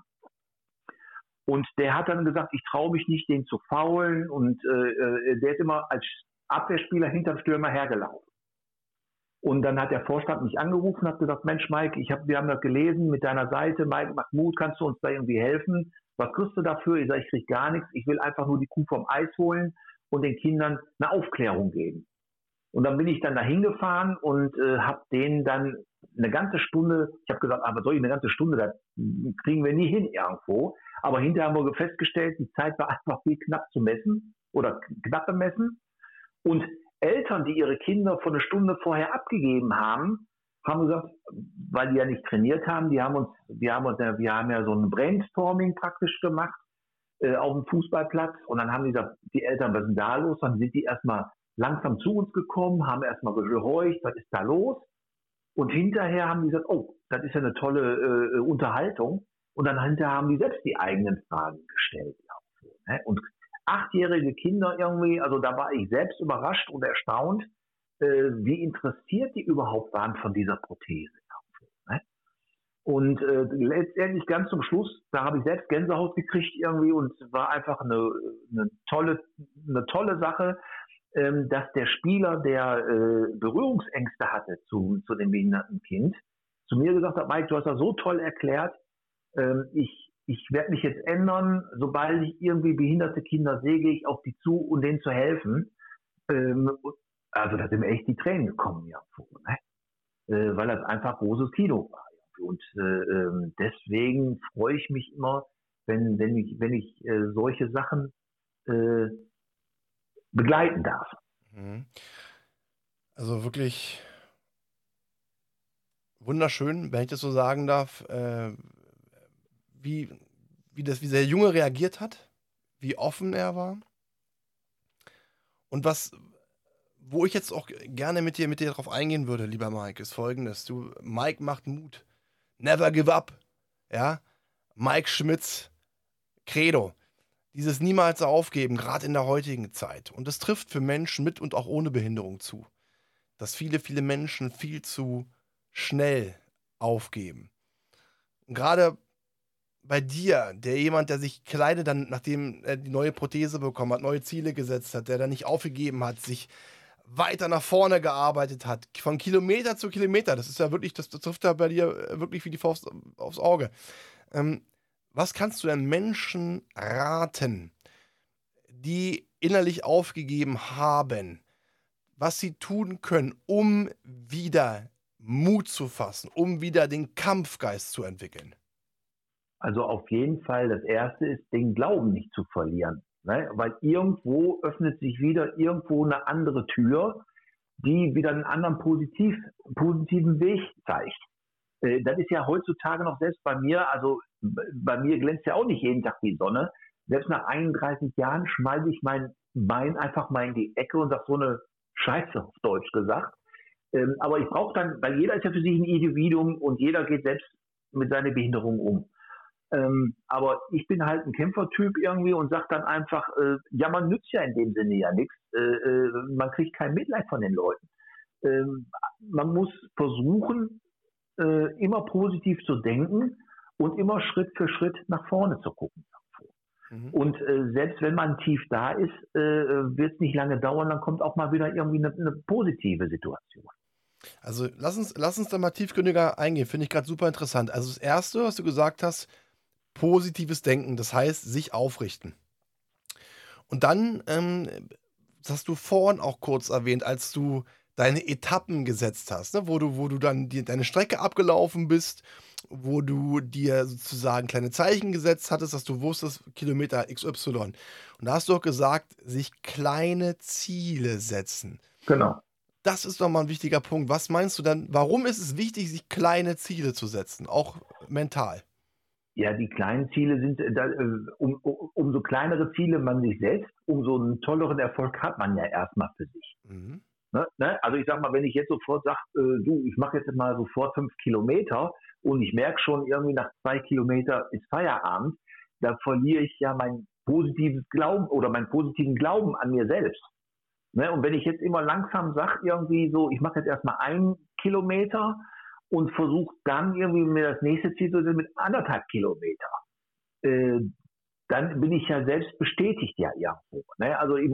Und der hat dann gesagt, ich traue mich nicht, den zu faulen. Und äh, äh der ist immer als Abwehrspieler hinterm Stürmer hergelaufen. Und dann hat der Vorstand mich angerufen, hat gesagt, Mensch, Mike, ich hab, wir haben das gelesen mit deiner Seite, Mike, mach Mut, kannst du uns da irgendwie helfen? Was kriegst du dafür? Ich sage, ich krieg gar nichts. Ich will einfach nur die Kuh vom Eis holen und den Kindern eine Aufklärung geben. Und dann bin ich dann da hingefahren und äh, habe denen dann eine ganze Stunde, ich habe gesagt, aber soll ich eine ganze Stunde, das kriegen wir nie hin irgendwo. Aber hinterher haben wir festgestellt, die Zeit war einfach viel knapp zu messen oder knapp bemessen. Und Eltern, die ihre Kinder vor einer Stunde vorher abgegeben haben, haben gesagt, weil die ja nicht trainiert haben, die haben uns, wir haben uns, wir haben ja so ein Brainstorming praktisch gemacht äh, auf dem Fußballplatz und dann haben die gesagt, die Eltern, was ist da los? Dann sind die erstmal langsam zu uns gekommen, haben erstmal gehorcht, was ist da los? Und hinterher haben die gesagt, oh, das ist ja eine tolle äh, Unterhaltung. Und dann hinterher haben die selbst die eigenen Fragen gestellt. Ne? Und achtjährige Kinder irgendwie, also da war ich selbst überrascht und erstaunt, äh, wie interessiert die überhaupt waren von dieser Prothese. Ne? Und äh, letztendlich ganz zum Schluss, da habe ich selbst Gänsehaut gekriegt irgendwie und war einfach eine, eine tolle, eine tolle Sache, ähm, dass der Spieler, der äh, Berührungsängste hatte zu, zu dem behinderten Kind, zu mir gesagt hat, Mike, du hast das so toll erklärt, ähm, ich ich werde mich jetzt ändern, sobald ich irgendwie behinderte Kinder sehe, gehe ich auf die zu, um denen zu helfen. Ähm, also da sind mir echt die Tränen gekommen ja, ne? äh, weil das einfach großes Kino war. Und äh, ähm, deswegen freue ich mich immer, wenn, wenn ich, wenn ich äh, solche Sachen äh, begleiten darf. Mhm. Also wirklich wunderschön, wenn ich das so sagen darf. Wie, wie, das, wie der Junge reagiert hat, wie offen er war. Und was, wo ich jetzt auch gerne mit dir, mit dir drauf eingehen würde, lieber Mike, ist folgendes. Du, Mike macht Mut. Never give up. Ja. Mike Schmitz, Credo. Dieses niemals aufgeben, gerade in der heutigen Zeit. Und das trifft für Menschen mit und auch ohne Behinderung zu. Dass viele, viele Menschen viel zu schnell aufgeben. Gerade bei dir, der jemand, der sich kleidet, dann, nachdem er die neue Prothese bekommen hat, neue Ziele gesetzt hat, der dann nicht aufgegeben hat, sich weiter nach vorne gearbeitet hat, von Kilometer zu Kilometer, das ist ja wirklich, das, das trifft ja bei dir äh, wirklich wie die Faust aufs Auge. Ähm, was kannst du denn Menschen raten, die innerlich aufgegeben haben, was sie tun können, um wieder Mut zu fassen, um wieder den Kampfgeist zu entwickeln? Also auf jeden Fall, das Erste ist, den Glauben nicht zu verlieren. Ne? Weil irgendwo öffnet sich wieder irgendwo eine andere Tür, die wieder einen anderen positiv, positiven Weg zeigt. Äh, das ist ja heutzutage noch selbst bei mir, also bei mir glänzt ja auch nicht jeden Tag die Sonne. Selbst nach 31 Jahren schmeiße ich mein Bein einfach mal in die Ecke und sage so eine Scheiße auf Deutsch gesagt. Ähm, aber ich brauche dann, weil jeder ist ja für sich ein Individuum und jeder geht selbst mit seiner Behinderung um. Ähm, aber ich bin halt ein Kämpfertyp irgendwie und sage dann einfach, äh, ja, man nützt ja in dem Sinne ja nichts. Äh, äh, man kriegt kein Mitleid von den Leuten. Ähm, man muss versuchen, äh, immer positiv zu denken und immer Schritt für Schritt nach vorne zu gucken. Mhm. Und äh, selbst wenn man tief da ist, äh, wird es nicht lange dauern, dann kommt auch mal wieder irgendwie eine, eine positive Situation. Also lass uns, lass uns da mal tiefgründiger eingehen. Finde ich gerade super interessant. Also das Erste, was du gesagt hast, positives Denken, das heißt sich aufrichten. Und dann, ähm, das hast du vorhin auch kurz erwähnt, als du deine Etappen gesetzt hast, ne? wo, du, wo du dann die, deine Strecke abgelaufen bist, wo du dir sozusagen kleine Zeichen gesetzt hattest, dass du wusstest, Kilometer XY. Und da hast du auch gesagt, sich kleine Ziele setzen. Genau. Das ist doch mal ein wichtiger Punkt. Was meinst du dann, warum ist es wichtig, sich kleine Ziele zu setzen, auch mental? Ja, die kleinen Ziele sind, äh, äh, um, umso kleinere Ziele man sich setzt, umso einen tolleren Erfolg hat man ja erstmal für sich. Mhm. Ne, ne? Also ich sag mal, wenn ich jetzt sofort sage, äh, du, ich mache jetzt mal sofort fünf Kilometer und ich merke schon irgendwie nach zwei Kilometer ist Feierabend, da verliere ich ja mein positives Glauben oder meinen positiven Glauben an mir selbst. Ne? Und wenn ich jetzt immer langsam sage, irgendwie so, ich mache jetzt erstmal einen Kilometer und versuche dann irgendwie mir das nächste Ziel zu setzen mit anderthalb Kilometer. Äh, dann bin ich ja selbst bestätigt ja irgendwo. Ne? Also äh,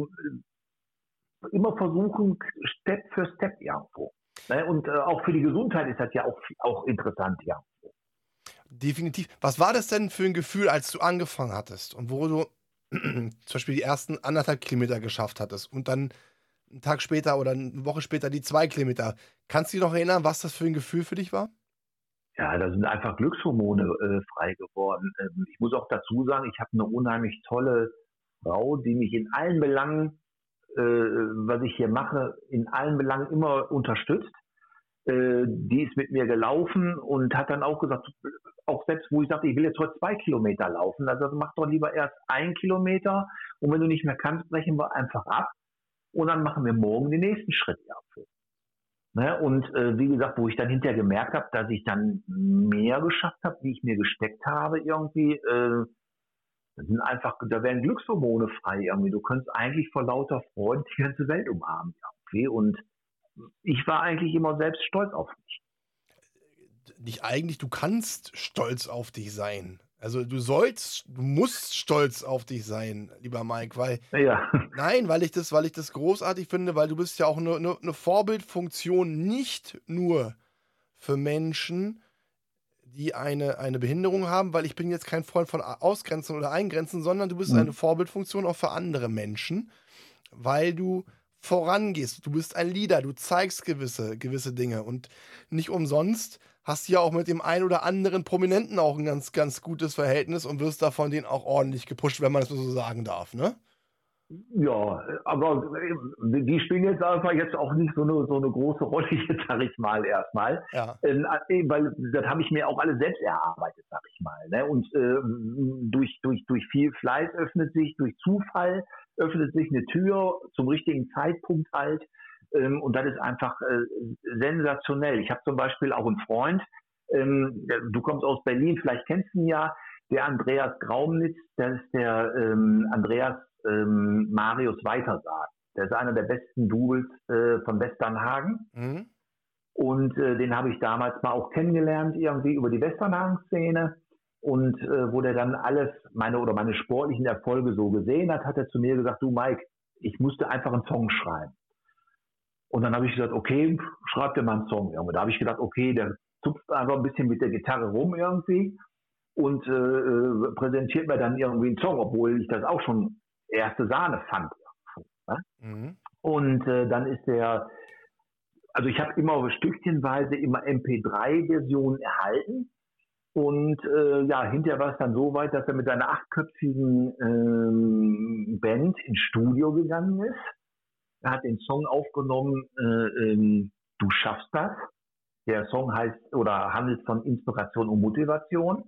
immer versuchen, Step für Step irgendwo. Ne? Und äh, auch für die Gesundheit ist das ja auch, auch interessant irgendwo. Definitiv. Was war das denn für ein Gefühl, als du angefangen hattest und wo du zum Beispiel die ersten anderthalb Kilometer geschafft hattest und dann einen Tag später oder eine Woche später die zwei Kilometer. Kannst du dich noch erinnern, was das für ein Gefühl für dich war? Ja, da sind einfach Glückshormone äh, frei geworden. Ähm, ich muss auch dazu sagen, ich habe eine unheimlich tolle Frau, die mich in allen Belangen, äh, was ich hier mache, in allen Belangen immer unterstützt. Äh, die ist mit mir gelaufen und hat dann auch gesagt, auch selbst wo ich sagte, ich will jetzt heute zwei Kilometer laufen, also mach doch lieber erst ein Kilometer und wenn du nicht mehr kannst, brechen wir einfach ab und dann machen wir morgen den nächsten Schritt irgendwo. Ne? Und äh, wie gesagt, wo ich dann hinterher gemerkt habe, dass ich dann mehr geschafft habe, wie ich mir gesteckt habe, irgendwie, äh, sind einfach, da werden Glückshormone frei irgendwie. Du könntest eigentlich vor lauter Freude die ganze Welt umarmen irgendwie. Und ich war eigentlich immer selbst stolz auf mich. Nicht eigentlich, du kannst stolz auf dich sein. Also du sollst, du musst stolz auf dich sein, lieber Mike, weil ja. nein, weil ich das, weil ich das großartig finde, weil du bist ja auch eine, eine, eine Vorbildfunktion nicht nur für Menschen, die eine, eine Behinderung haben, weil ich bin jetzt kein Freund von Ausgrenzen oder Eingrenzen, sondern du bist mhm. eine Vorbildfunktion auch für andere Menschen, weil du vorangehst. Du bist ein Leader, du zeigst gewisse, gewisse Dinge und nicht umsonst hast du ja auch mit dem einen oder anderen Prominenten auch ein ganz, ganz gutes Verhältnis und wirst da von denen auch ordentlich gepusht, wenn man das so sagen darf, ne? Ja, aber äh, die spielen jetzt einfach jetzt auch nicht so eine, so eine große Rolle, sag ich mal erstmal. Ja. Ähm, äh, weil das habe ich mir auch alle selbst erarbeitet, sag ich mal. Ne? Und äh, durch, durch, durch viel Fleiß öffnet sich, durch Zufall öffnet sich eine Tür zum richtigen Zeitpunkt halt. Ähm, und das ist einfach äh, sensationell. Ich habe zum Beispiel auch einen Freund, ähm, du kommst aus Berlin, vielleicht kennst du ihn ja, der Andreas Graumnitz, das ist der ähm, Andreas ähm, Marius Weitersagt. Der ist einer der besten Doubles äh, von Westernhagen. Mhm. Und äh, den habe ich damals mal auch kennengelernt, irgendwie über die Westernhagen-Szene. Und äh, wo der dann alles, meine oder meine sportlichen Erfolge so gesehen hat, hat er zu mir gesagt, du Mike, ich musste einfach einen Song schreiben. Und dann habe ich gesagt, okay, schreib dir mal einen Song. Irgendwie. Da habe ich gedacht, okay, der zupft einfach ein bisschen mit der Gitarre rum irgendwie und äh, äh, präsentiert mir dann irgendwie einen Song, obwohl ich das auch schon erste Sahne fand. Ne? Mhm. Und äh, dann ist der, also ich habe immer stückchenweise immer MP3-Versionen erhalten. Und äh, ja, hinterher war es dann so weit, dass er mit seiner achtköpfigen ähm, Band ins Studio gegangen ist. Er hat den Song aufgenommen, äh, ähm, Du schaffst das. Der Song heißt oder handelt von Inspiration und Motivation.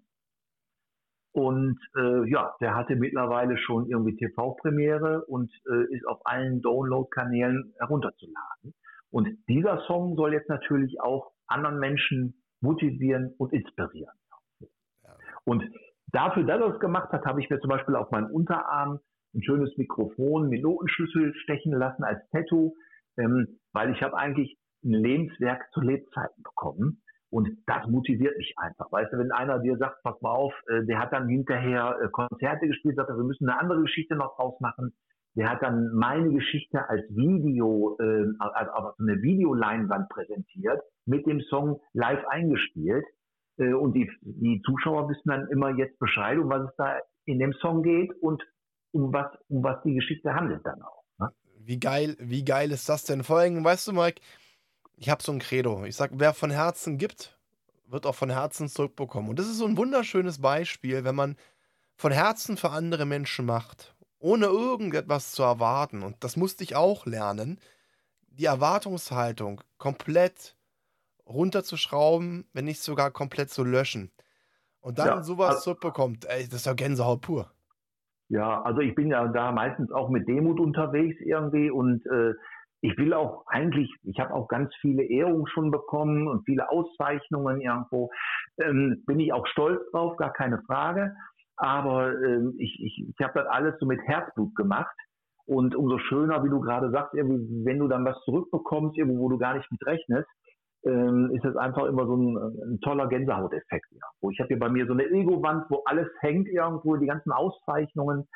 Und äh, ja, der hatte mittlerweile schon irgendwie TV-Premiere und äh, ist auf allen Download-Kanälen herunterzuladen. Und dieser Song soll jetzt natürlich auch anderen Menschen motivieren und inspirieren. Und dafür, dass er es gemacht hat, habe ich mir zum Beispiel auf meinen Unterarm ein schönes Mikrofon Notenschlüssel stechen lassen als Tattoo, ähm, weil ich habe eigentlich ein Lebenswerk zu Lebzeiten bekommen. Und das motiviert mich einfach. Weißt du, wenn einer dir sagt, pass mal auf, äh, der hat dann hinterher äh, Konzerte gespielt, sagt, wir müssen eine andere Geschichte noch draus machen. Der hat dann meine Geschichte als Video, äh, also auf eine Videoleinwand präsentiert, mit dem Song live eingespielt. Äh, und die, die Zuschauer wissen dann immer jetzt Bescheid, um was es da in dem Song geht und um was, um was die Geschichte handelt dann auch. Ne? Wie geil, wie geil ist das denn? Vor allem, weißt du, Mike, ich habe so ein Credo. Ich sage, wer von Herzen gibt, wird auch von Herzen zurückbekommen. Und das ist so ein wunderschönes Beispiel, wenn man von Herzen für andere Menschen macht, ohne irgendetwas zu erwarten. Und das musste ich auch lernen, die Erwartungshaltung komplett runterzuschrauben, wenn nicht sogar komplett zu löschen. Und dann ja, sowas also, zurückbekommt, ey, das ist ja Gänsehaut pur. Ja, also ich bin ja da meistens auch mit Demut unterwegs irgendwie und äh, ich will auch eigentlich, ich habe auch ganz viele Ehrungen schon bekommen und viele Auszeichnungen irgendwo. Ähm, bin ich auch stolz drauf, gar keine Frage. Aber ähm, ich, ich, ich habe das alles so mit Herzblut gemacht. Und umso schöner, wie du gerade sagst, irgendwie, wenn du dann was zurückbekommst, irgendwo, wo du gar nicht mit rechnest, ähm, ist das einfach immer so ein, ein toller Gänsehauteffekt. Ja. Wo ich habe hier bei mir so eine Ego-Wand, wo alles hängt irgendwo, die ganzen Auszeichnungen.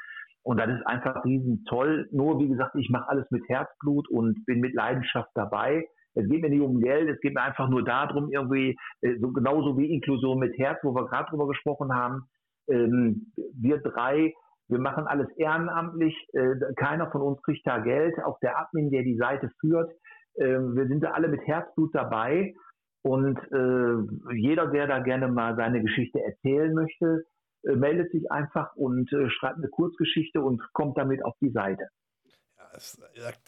Und das ist einfach riesen toll. Nur, wie gesagt, ich mache alles mit Herzblut und bin mit Leidenschaft dabei. Es geht mir nicht um Geld, es geht mir einfach nur darum, irgendwie, äh, so genauso wie Inklusion mit Herz, wo wir gerade drüber gesprochen haben. Ähm, wir drei, wir machen alles ehrenamtlich. Äh, keiner von uns kriegt da Geld. Auch der Admin, der die Seite führt. Äh, wir sind da alle mit Herzblut dabei. Und äh, jeder, der da gerne mal seine Geschichte erzählen möchte, äh, meldet sich einfach und äh, schreibt eine Kurzgeschichte und kommt damit auf die Seite.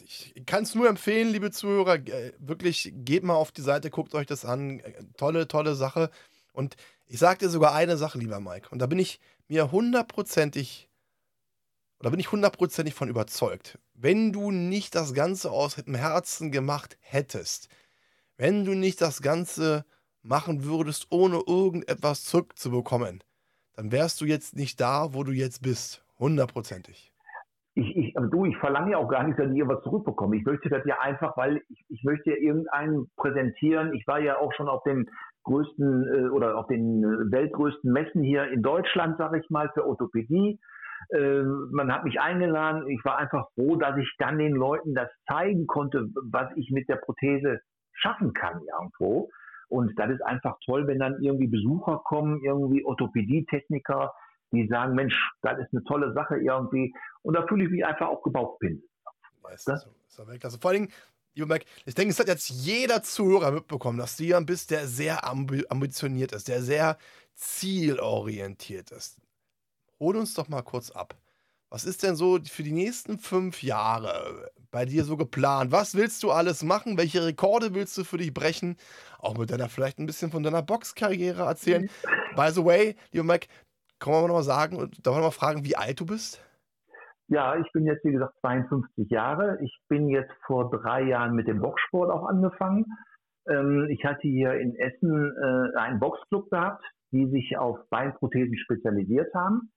Ich kann es nur empfehlen, liebe Zuhörer, wirklich geht mal auf die Seite, guckt euch das an. Tolle, tolle Sache. Und ich sage dir sogar eine Sache, lieber Mike, und da bin ich mir hundertprozentig, oder bin ich hundertprozentig von überzeugt. Wenn du nicht das Ganze aus dem Herzen gemacht hättest, wenn du nicht das Ganze machen würdest, ohne irgendetwas zurückzubekommen, dann wärst du jetzt nicht da, wo du jetzt bist. Hundertprozentig. Ich, ich, du, ich verlange ja auch gar nicht, dass ich was zurückbekomme. Ich möchte das ja einfach, weil ich, ich möchte ja irgendeinen präsentieren. Ich war ja auch schon auf den größten äh, oder auf den äh, weltgrößten Messen hier in Deutschland, sage ich mal, für Orthopädie. Äh, man hat mich eingeladen. Ich war einfach froh, dass ich dann den Leuten das zeigen konnte, was ich mit der Prothese schaffen kann irgendwo. Und das ist einfach toll, wenn dann irgendwie Besucher kommen, irgendwie Orthopädie-Techniker, die sagen, Mensch, das ist eine tolle Sache irgendwie. Und da fühle ich mich einfach auch gebauchpinselt. Weißt du? Das ist Vor allem, ich denke, es hat jetzt jeder Zuhörer mitbekommen, dass du jemand bist, der sehr ambitioniert ist, der sehr zielorientiert ist. Hol uns doch mal kurz ab. Was ist denn so für die nächsten fünf Jahre bei dir so geplant? Was willst du alles machen? Welche Rekorde willst du für dich brechen? Auch mit deiner, vielleicht ein bisschen von deiner Boxkarriere erzählen. Mhm. By the way, lieber Mike, können wir noch mal sagen, darf man noch mal fragen, wie alt du bist? Ja, ich bin jetzt, wie gesagt, 52 Jahre. Ich bin jetzt vor drei Jahren mit dem Boxsport auch angefangen. Ähm, ich hatte hier in Essen äh, einen Boxclub gehabt, die sich auf Beinprothesen spezialisiert haben.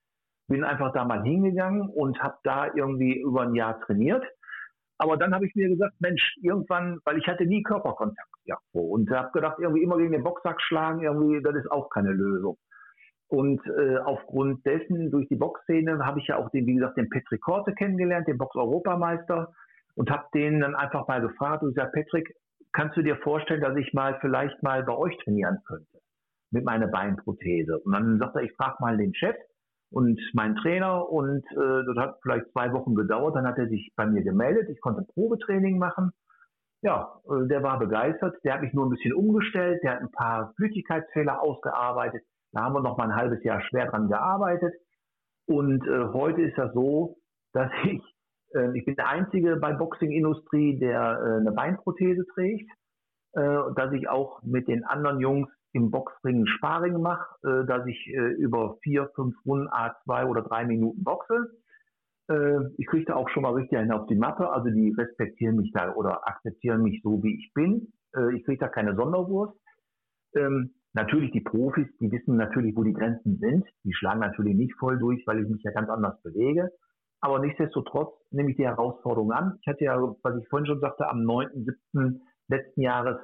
Bin einfach da mal hingegangen und habe da irgendwie über ein Jahr trainiert. Aber dann habe ich mir gesagt, Mensch, irgendwann, weil ich hatte nie Körperkontakt ja, und habe gedacht, irgendwie immer gegen den Boxsack schlagen, irgendwie, das ist auch keine Lösung. Und äh, aufgrund dessen, durch die Boxszene, habe ich ja auch den, wie gesagt, den Patrick Korte kennengelernt, den Box-Europameister, und habe den dann einfach mal gefragt und gesagt, Patrick, kannst du dir vorstellen, dass ich mal vielleicht mal bei euch trainieren könnte mit meiner Beinprothese? Und dann sagt er, ich frage mal den Chef und meinen Trainer und äh, das hat vielleicht zwei Wochen gedauert. Dann hat er sich bei mir gemeldet. Ich konnte Probetraining machen. Ja, äh, der war begeistert. Der hat mich nur ein bisschen umgestellt. Der hat ein paar Flüchtigkeitsfehler ausgearbeitet. Da haben wir noch mal ein halbes Jahr schwer dran gearbeitet. Und äh, heute ist das so, dass ich, äh, ich bin der Einzige bei Boxing-Industrie, der äh, eine Beinprothese trägt, äh, dass ich auch mit den anderen Jungs im Boxring Sparring mache, äh, dass ich äh, über vier, fünf Runden A2 oder drei Minuten boxe. Äh, ich kriege da auch schon mal richtig einen auf die Mappe, also die respektieren mich da oder akzeptieren mich so, wie ich bin. Äh, ich kriege da keine Sonderwurst. Ähm, Natürlich die Profis, die wissen natürlich, wo die Grenzen sind. Die schlagen natürlich nicht voll durch, weil ich mich ja ganz anders bewege. Aber nichtsdestotrotz nehme ich die Herausforderung an. Ich hatte ja, was ich vorhin schon sagte, am 9.7. letzten Jahres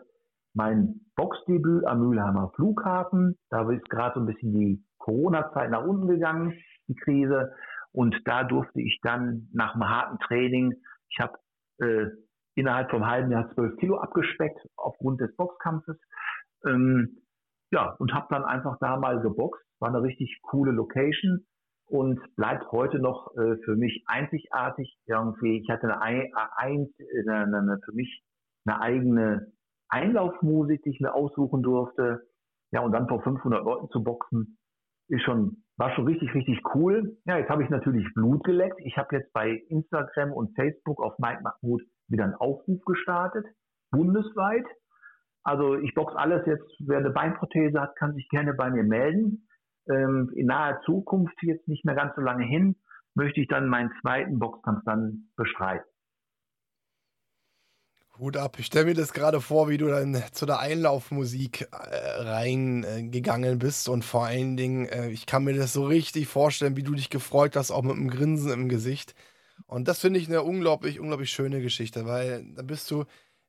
mein Boxdebüt am Mülheimer Flughafen. Da ist gerade so ein bisschen die Corona-Zeit nach unten gegangen, die Krise. Und da durfte ich dann nach einem harten Training, ich habe äh, innerhalb vom halben Jahr zwölf Kilo abgespeckt aufgrund des Boxkampfes. Ähm, ja, und habe dann einfach da mal geboxt. War eine richtig coole Location und bleibt heute noch äh, für mich einzigartig. Irgendwie, ich hatte eine, eine, eine, eine, für mich eine eigene Einlaufmusik, die ich mir aussuchen durfte. Ja, und dann vor 500 Leuten zu boxen, ist schon, war schon richtig, richtig cool. Ja, jetzt habe ich natürlich Blut geleckt. Ich habe jetzt bei Instagram und Facebook auf Mike Mahmoud wieder einen Aufruf gestartet, bundesweit. Also ich boxe alles jetzt, wer eine Beinprothese hat, kann sich gerne bei mir melden. Ähm, in naher Zukunft, jetzt nicht mehr ganz so lange hin, möchte ich dann meinen zweiten Boxkampf dann bestreiten. Hut ab. Ich stelle mir das gerade vor, wie du dann zu der Einlaufmusik äh, reingegangen äh, bist und vor allen Dingen, äh, ich kann mir das so richtig vorstellen, wie du dich gefreut hast, auch mit einem Grinsen im Gesicht. Und das finde ich eine unglaublich, unglaublich schöne Geschichte, weil da bist du,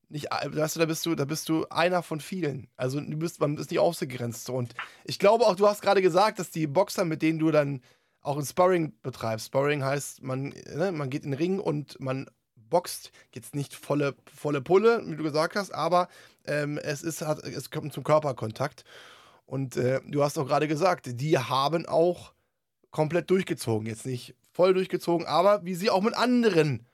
nicht, weißt du, da bist du, da bist du einer von vielen. Also du bist, man ist nicht ausgegrenzt. Und ich glaube auch, du hast gerade gesagt, dass die Boxer, mit denen du dann auch ein Sparring betreibst, Sparring heißt, man, ne, man geht in den Ring und man boxt, jetzt nicht volle, volle Pulle, wie du gesagt hast, aber ähm, es, ist, hat, es kommt zum Körperkontakt. Und äh, du hast auch gerade gesagt, die haben auch komplett durchgezogen. Jetzt nicht voll durchgezogen, aber wie sie auch mit anderen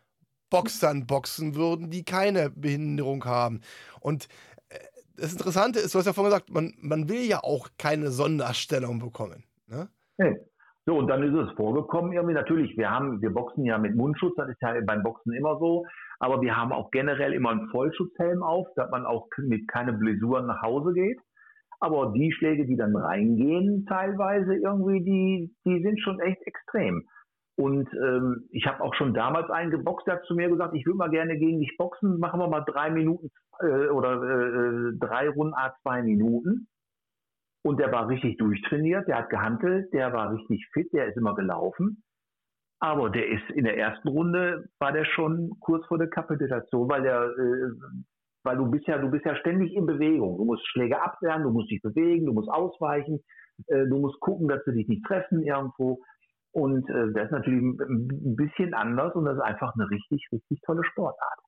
Boxern boxen würden, die keine Behinderung haben. Und äh, das Interessante ist, du hast ja vorhin gesagt, man, man will ja auch keine Sonderstellung bekommen. Ne? Hey. So, und dann ist es vorgekommen irgendwie. Natürlich, wir haben, wir boxen ja mit Mundschutz, das ist ja beim Boxen immer so. Aber wir haben auch generell immer einen Vollschutzhelm auf, dass man auch mit keine Blessuren nach Hause geht. Aber die Schläge, die dann reingehen, teilweise irgendwie, die, die sind schon echt extrem. Und ähm, ich habe auch schon damals einen geboxt, der hat zu mir gesagt, ich würde mal gerne gegen dich boxen, machen wir mal drei Minuten äh, oder äh, drei Runden A zwei Minuten. Und der war richtig durchtrainiert, der hat gehandelt, der war richtig fit, der ist immer gelaufen. Aber der ist in der ersten Runde war der schon kurz vor der Kapitulation, weil der, äh, weil du bist ja, du bist ja ständig in Bewegung. Du musst Schläge abwehren, du musst dich bewegen, du musst ausweichen, äh, du musst gucken, dass du dich nicht treffen irgendwo. Und äh, das ist natürlich ein bisschen anders und das ist einfach eine richtig, richtig tolle Sportart.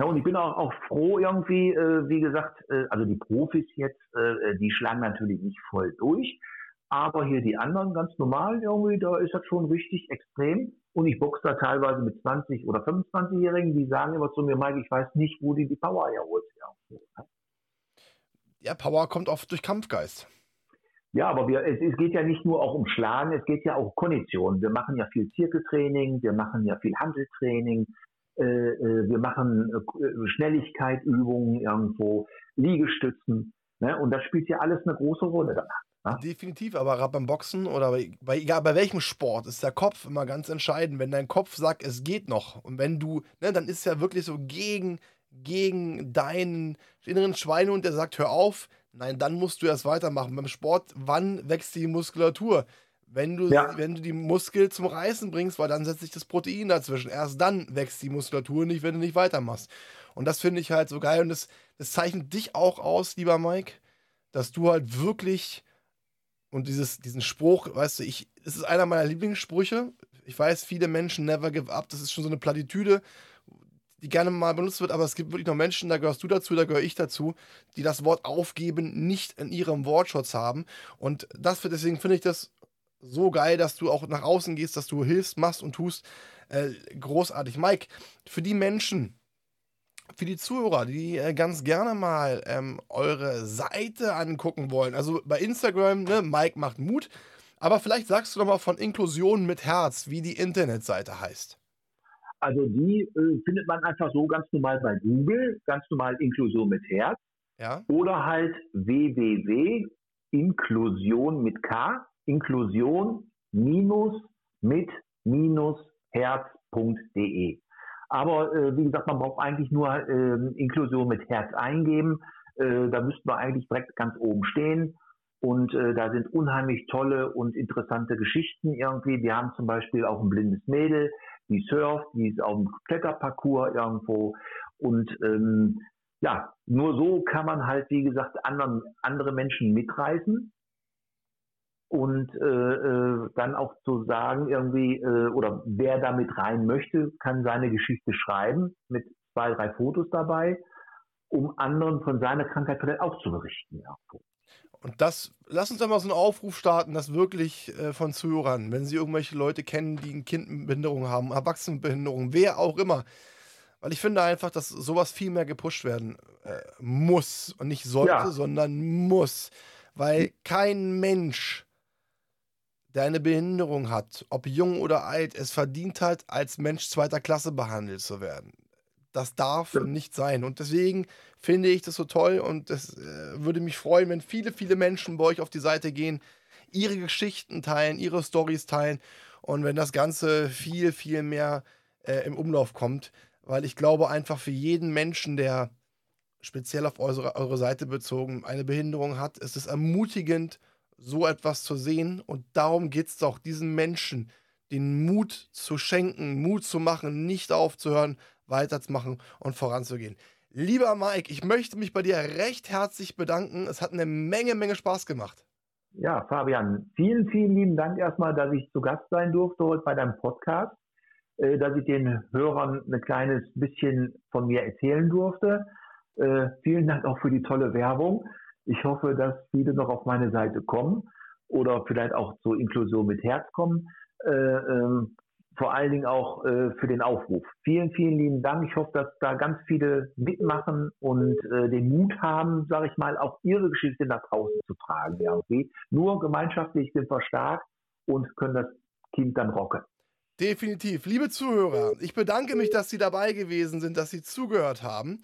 Ja, und ich bin auch, auch froh irgendwie, äh, wie gesagt, äh, also die Profis jetzt, äh, die schlagen natürlich nicht voll durch, aber hier die anderen ganz normal irgendwie, da ist das schon richtig extrem. Und ich boxe da teilweise mit 20 oder 25-Jährigen, die sagen immer zu mir, Mike, ich weiß nicht, wo die die Power herholt. Ja, Power kommt oft durch Kampfgeist. Ja, aber wir, es, es, geht ja nicht nur auch um Schlagen, es geht ja auch um Kondition. Wir machen ja viel Zirkeltraining, wir machen ja viel Handeltraining, äh, äh, wir machen äh, Schnelligkeitübungen irgendwo, Liegestützen. Ne? Und das spielt ja alles eine große Rolle danach. Ja? Definitiv, aber gerade beim Boxen oder bei, bei, egal bei welchem Sport ist der Kopf immer ganz entscheidend. Wenn dein Kopf sagt, es geht noch und wenn du, ne, dann ist ja wirklich so gegen, gegen deinen inneren Schweinehund, der sagt, hör auf, nein, dann musst du erst weitermachen. Beim Sport, wann wächst die Muskulatur? Wenn du, ja. wenn du die Muskel zum Reißen bringst, weil dann setzt sich das Protein dazwischen. Erst dann wächst die Muskulatur nicht, wenn du nicht weitermachst. Und das finde ich halt so geil. Und das, das zeichnet dich auch aus, lieber Mike, dass du halt wirklich und dieses, diesen Spruch, weißt du, ich, es ist einer meiner Lieblingssprüche. Ich weiß, viele Menschen never give up. Das ist schon so eine Plattitüde, die gerne mal benutzt wird, aber es gibt wirklich noch Menschen, da gehörst du dazu, da gehöre ich dazu, die das Wort aufgeben nicht in ihrem Wortschutz haben. Und das, deswegen finde ich das so geil, dass du auch nach außen gehst, dass du hilfst, machst und tust. Äh, großartig. Mike, für die Menschen, für die Zuhörer, die äh, ganz gerne mal ähm, eure Seite angucken wollen, also bei Instagram, ne, Mike macht Mut, aber vielleicht sagst du doch mal von Inklusion mit Herz, wie die Internetseite heißt. Also die äh, findet man einfach so ganz normal bei Google, ganz normal Inklusion mit Herz. Ja. Oder halt www.inklusion mit K, Inklusion minus mit minus herz.de. Aber äh, wie gesagt, man braucht eigentlich nur äh, Inklusion mit Herz eingeben. Äh, da müssten wir eigentlich direkt ganz oben stehen. Und äh, da sind unheimlich tolle und interessante Geschichten irgendwie. Wir haben zum Beispiel auch ein blindes Mädel, die surft, die ist auf dem Kletterparcours irgendwo. Und ähm, ja, nur so kann man halt, wie gesagt, anderen, andere Menschen mitreißen und äh, äh, dann auch zu sagen irgendwie äh, oder wer damit rein möchte, kann seine Geschichte schreiben mit zwei drei Fotos dabei, um anderen von seiner Krankheit vielleicht auch zu berichten. Irgendwo. Und das, lass uns doch mal so einen Aufruf starten, dass wirklich äh, von Zuhörern, wenn sie irgendwelche Leute kennen, die ein Kind mit Behinderung haben, Erwachsenenbehinderung, wer auch immer, weil ich finde einfach, dass sowas viel mehr gepusht werden äh, muss und nicht sollte, ja. sondern muss, weil kein Mensch der eine Behinderung hat, ob jung oder alt, es verdient hat, als Mensch zweiter Klasse behandelt zu werden. Das darf ja. nicht sein. Und deswegen finde ich das so toll und es äh, würde mich freuen, wenn viele, viele Menschen bei euch auf die Seite gehen, ihre Geschichten teilen, ihre Stories teilen und wenn das Ganze viel, viel mehr äh, im Umlauf kommt. Weil ich glaube einfach für jeden Menschen, der speziell auf eure, eure Seite bezogen eine Behinderung hat, ist es ermutigend, so etwas zu sehen. Und darum geht es doch, diesen Menschen den Mut zu schenken, Mut zu machen, nicht aufzuhören, weiterzumachen und voranzugehen. Lieber Mike, ich möchte mich bei dir recht herzlich bedanken. Es hat eine Menge, Menge Spaß gemacht. Ja, Fabian, vielen, vielen lieben Dank erstmal, dass ich zu Gast sein durfte heute bei deinem Podcast, äh, dass ich den Hörern ein kleines bisschen von mir erzählen durfte. Äh, vielen Dank auch für die tolle Werbung. Ich hoffe, dass viele noch auf meine Seite kommen oder vielleicht auch zur Inklusion mit Herz kommen. Äh, ähm, vor allen Dingen auch äh, für den Aufruf. Vielen, vielen lieben Dank. Ich hoffe, dass da ganz viele mitmachen und äh, den Mut haben, sage ich mal, auch ihre Geschichte nach draußen zu tragen. Irgendwie. Nur gemeinschaftlich sind wir stark und können das Kind dann rocken. Definitiv. Liebe Zuhörer, ich bedanke mich, dass Sie dabei gewesen sind, dass Sie zugehört haben.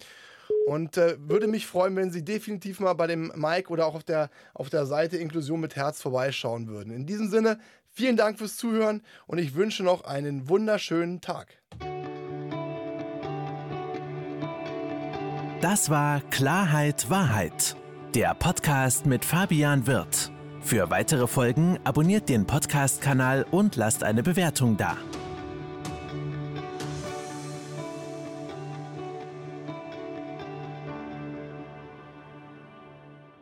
Und äh, würde mich freuen, wenn Sie definitiv mal bei dem Mike oder auch auf der, auf der Seite Inklusion mit Herz vorbeischauen würden. In diesem Sinne, vielen Dank fürs Zuhören und ich wünsche noch einen wunderschönen Tag. Das war Klarheit Wahrheit, der Podcast mit Fabian Wirth. Für weitere Folgen abonniert den Podcast-Kanal und lasst eine Bewertung da.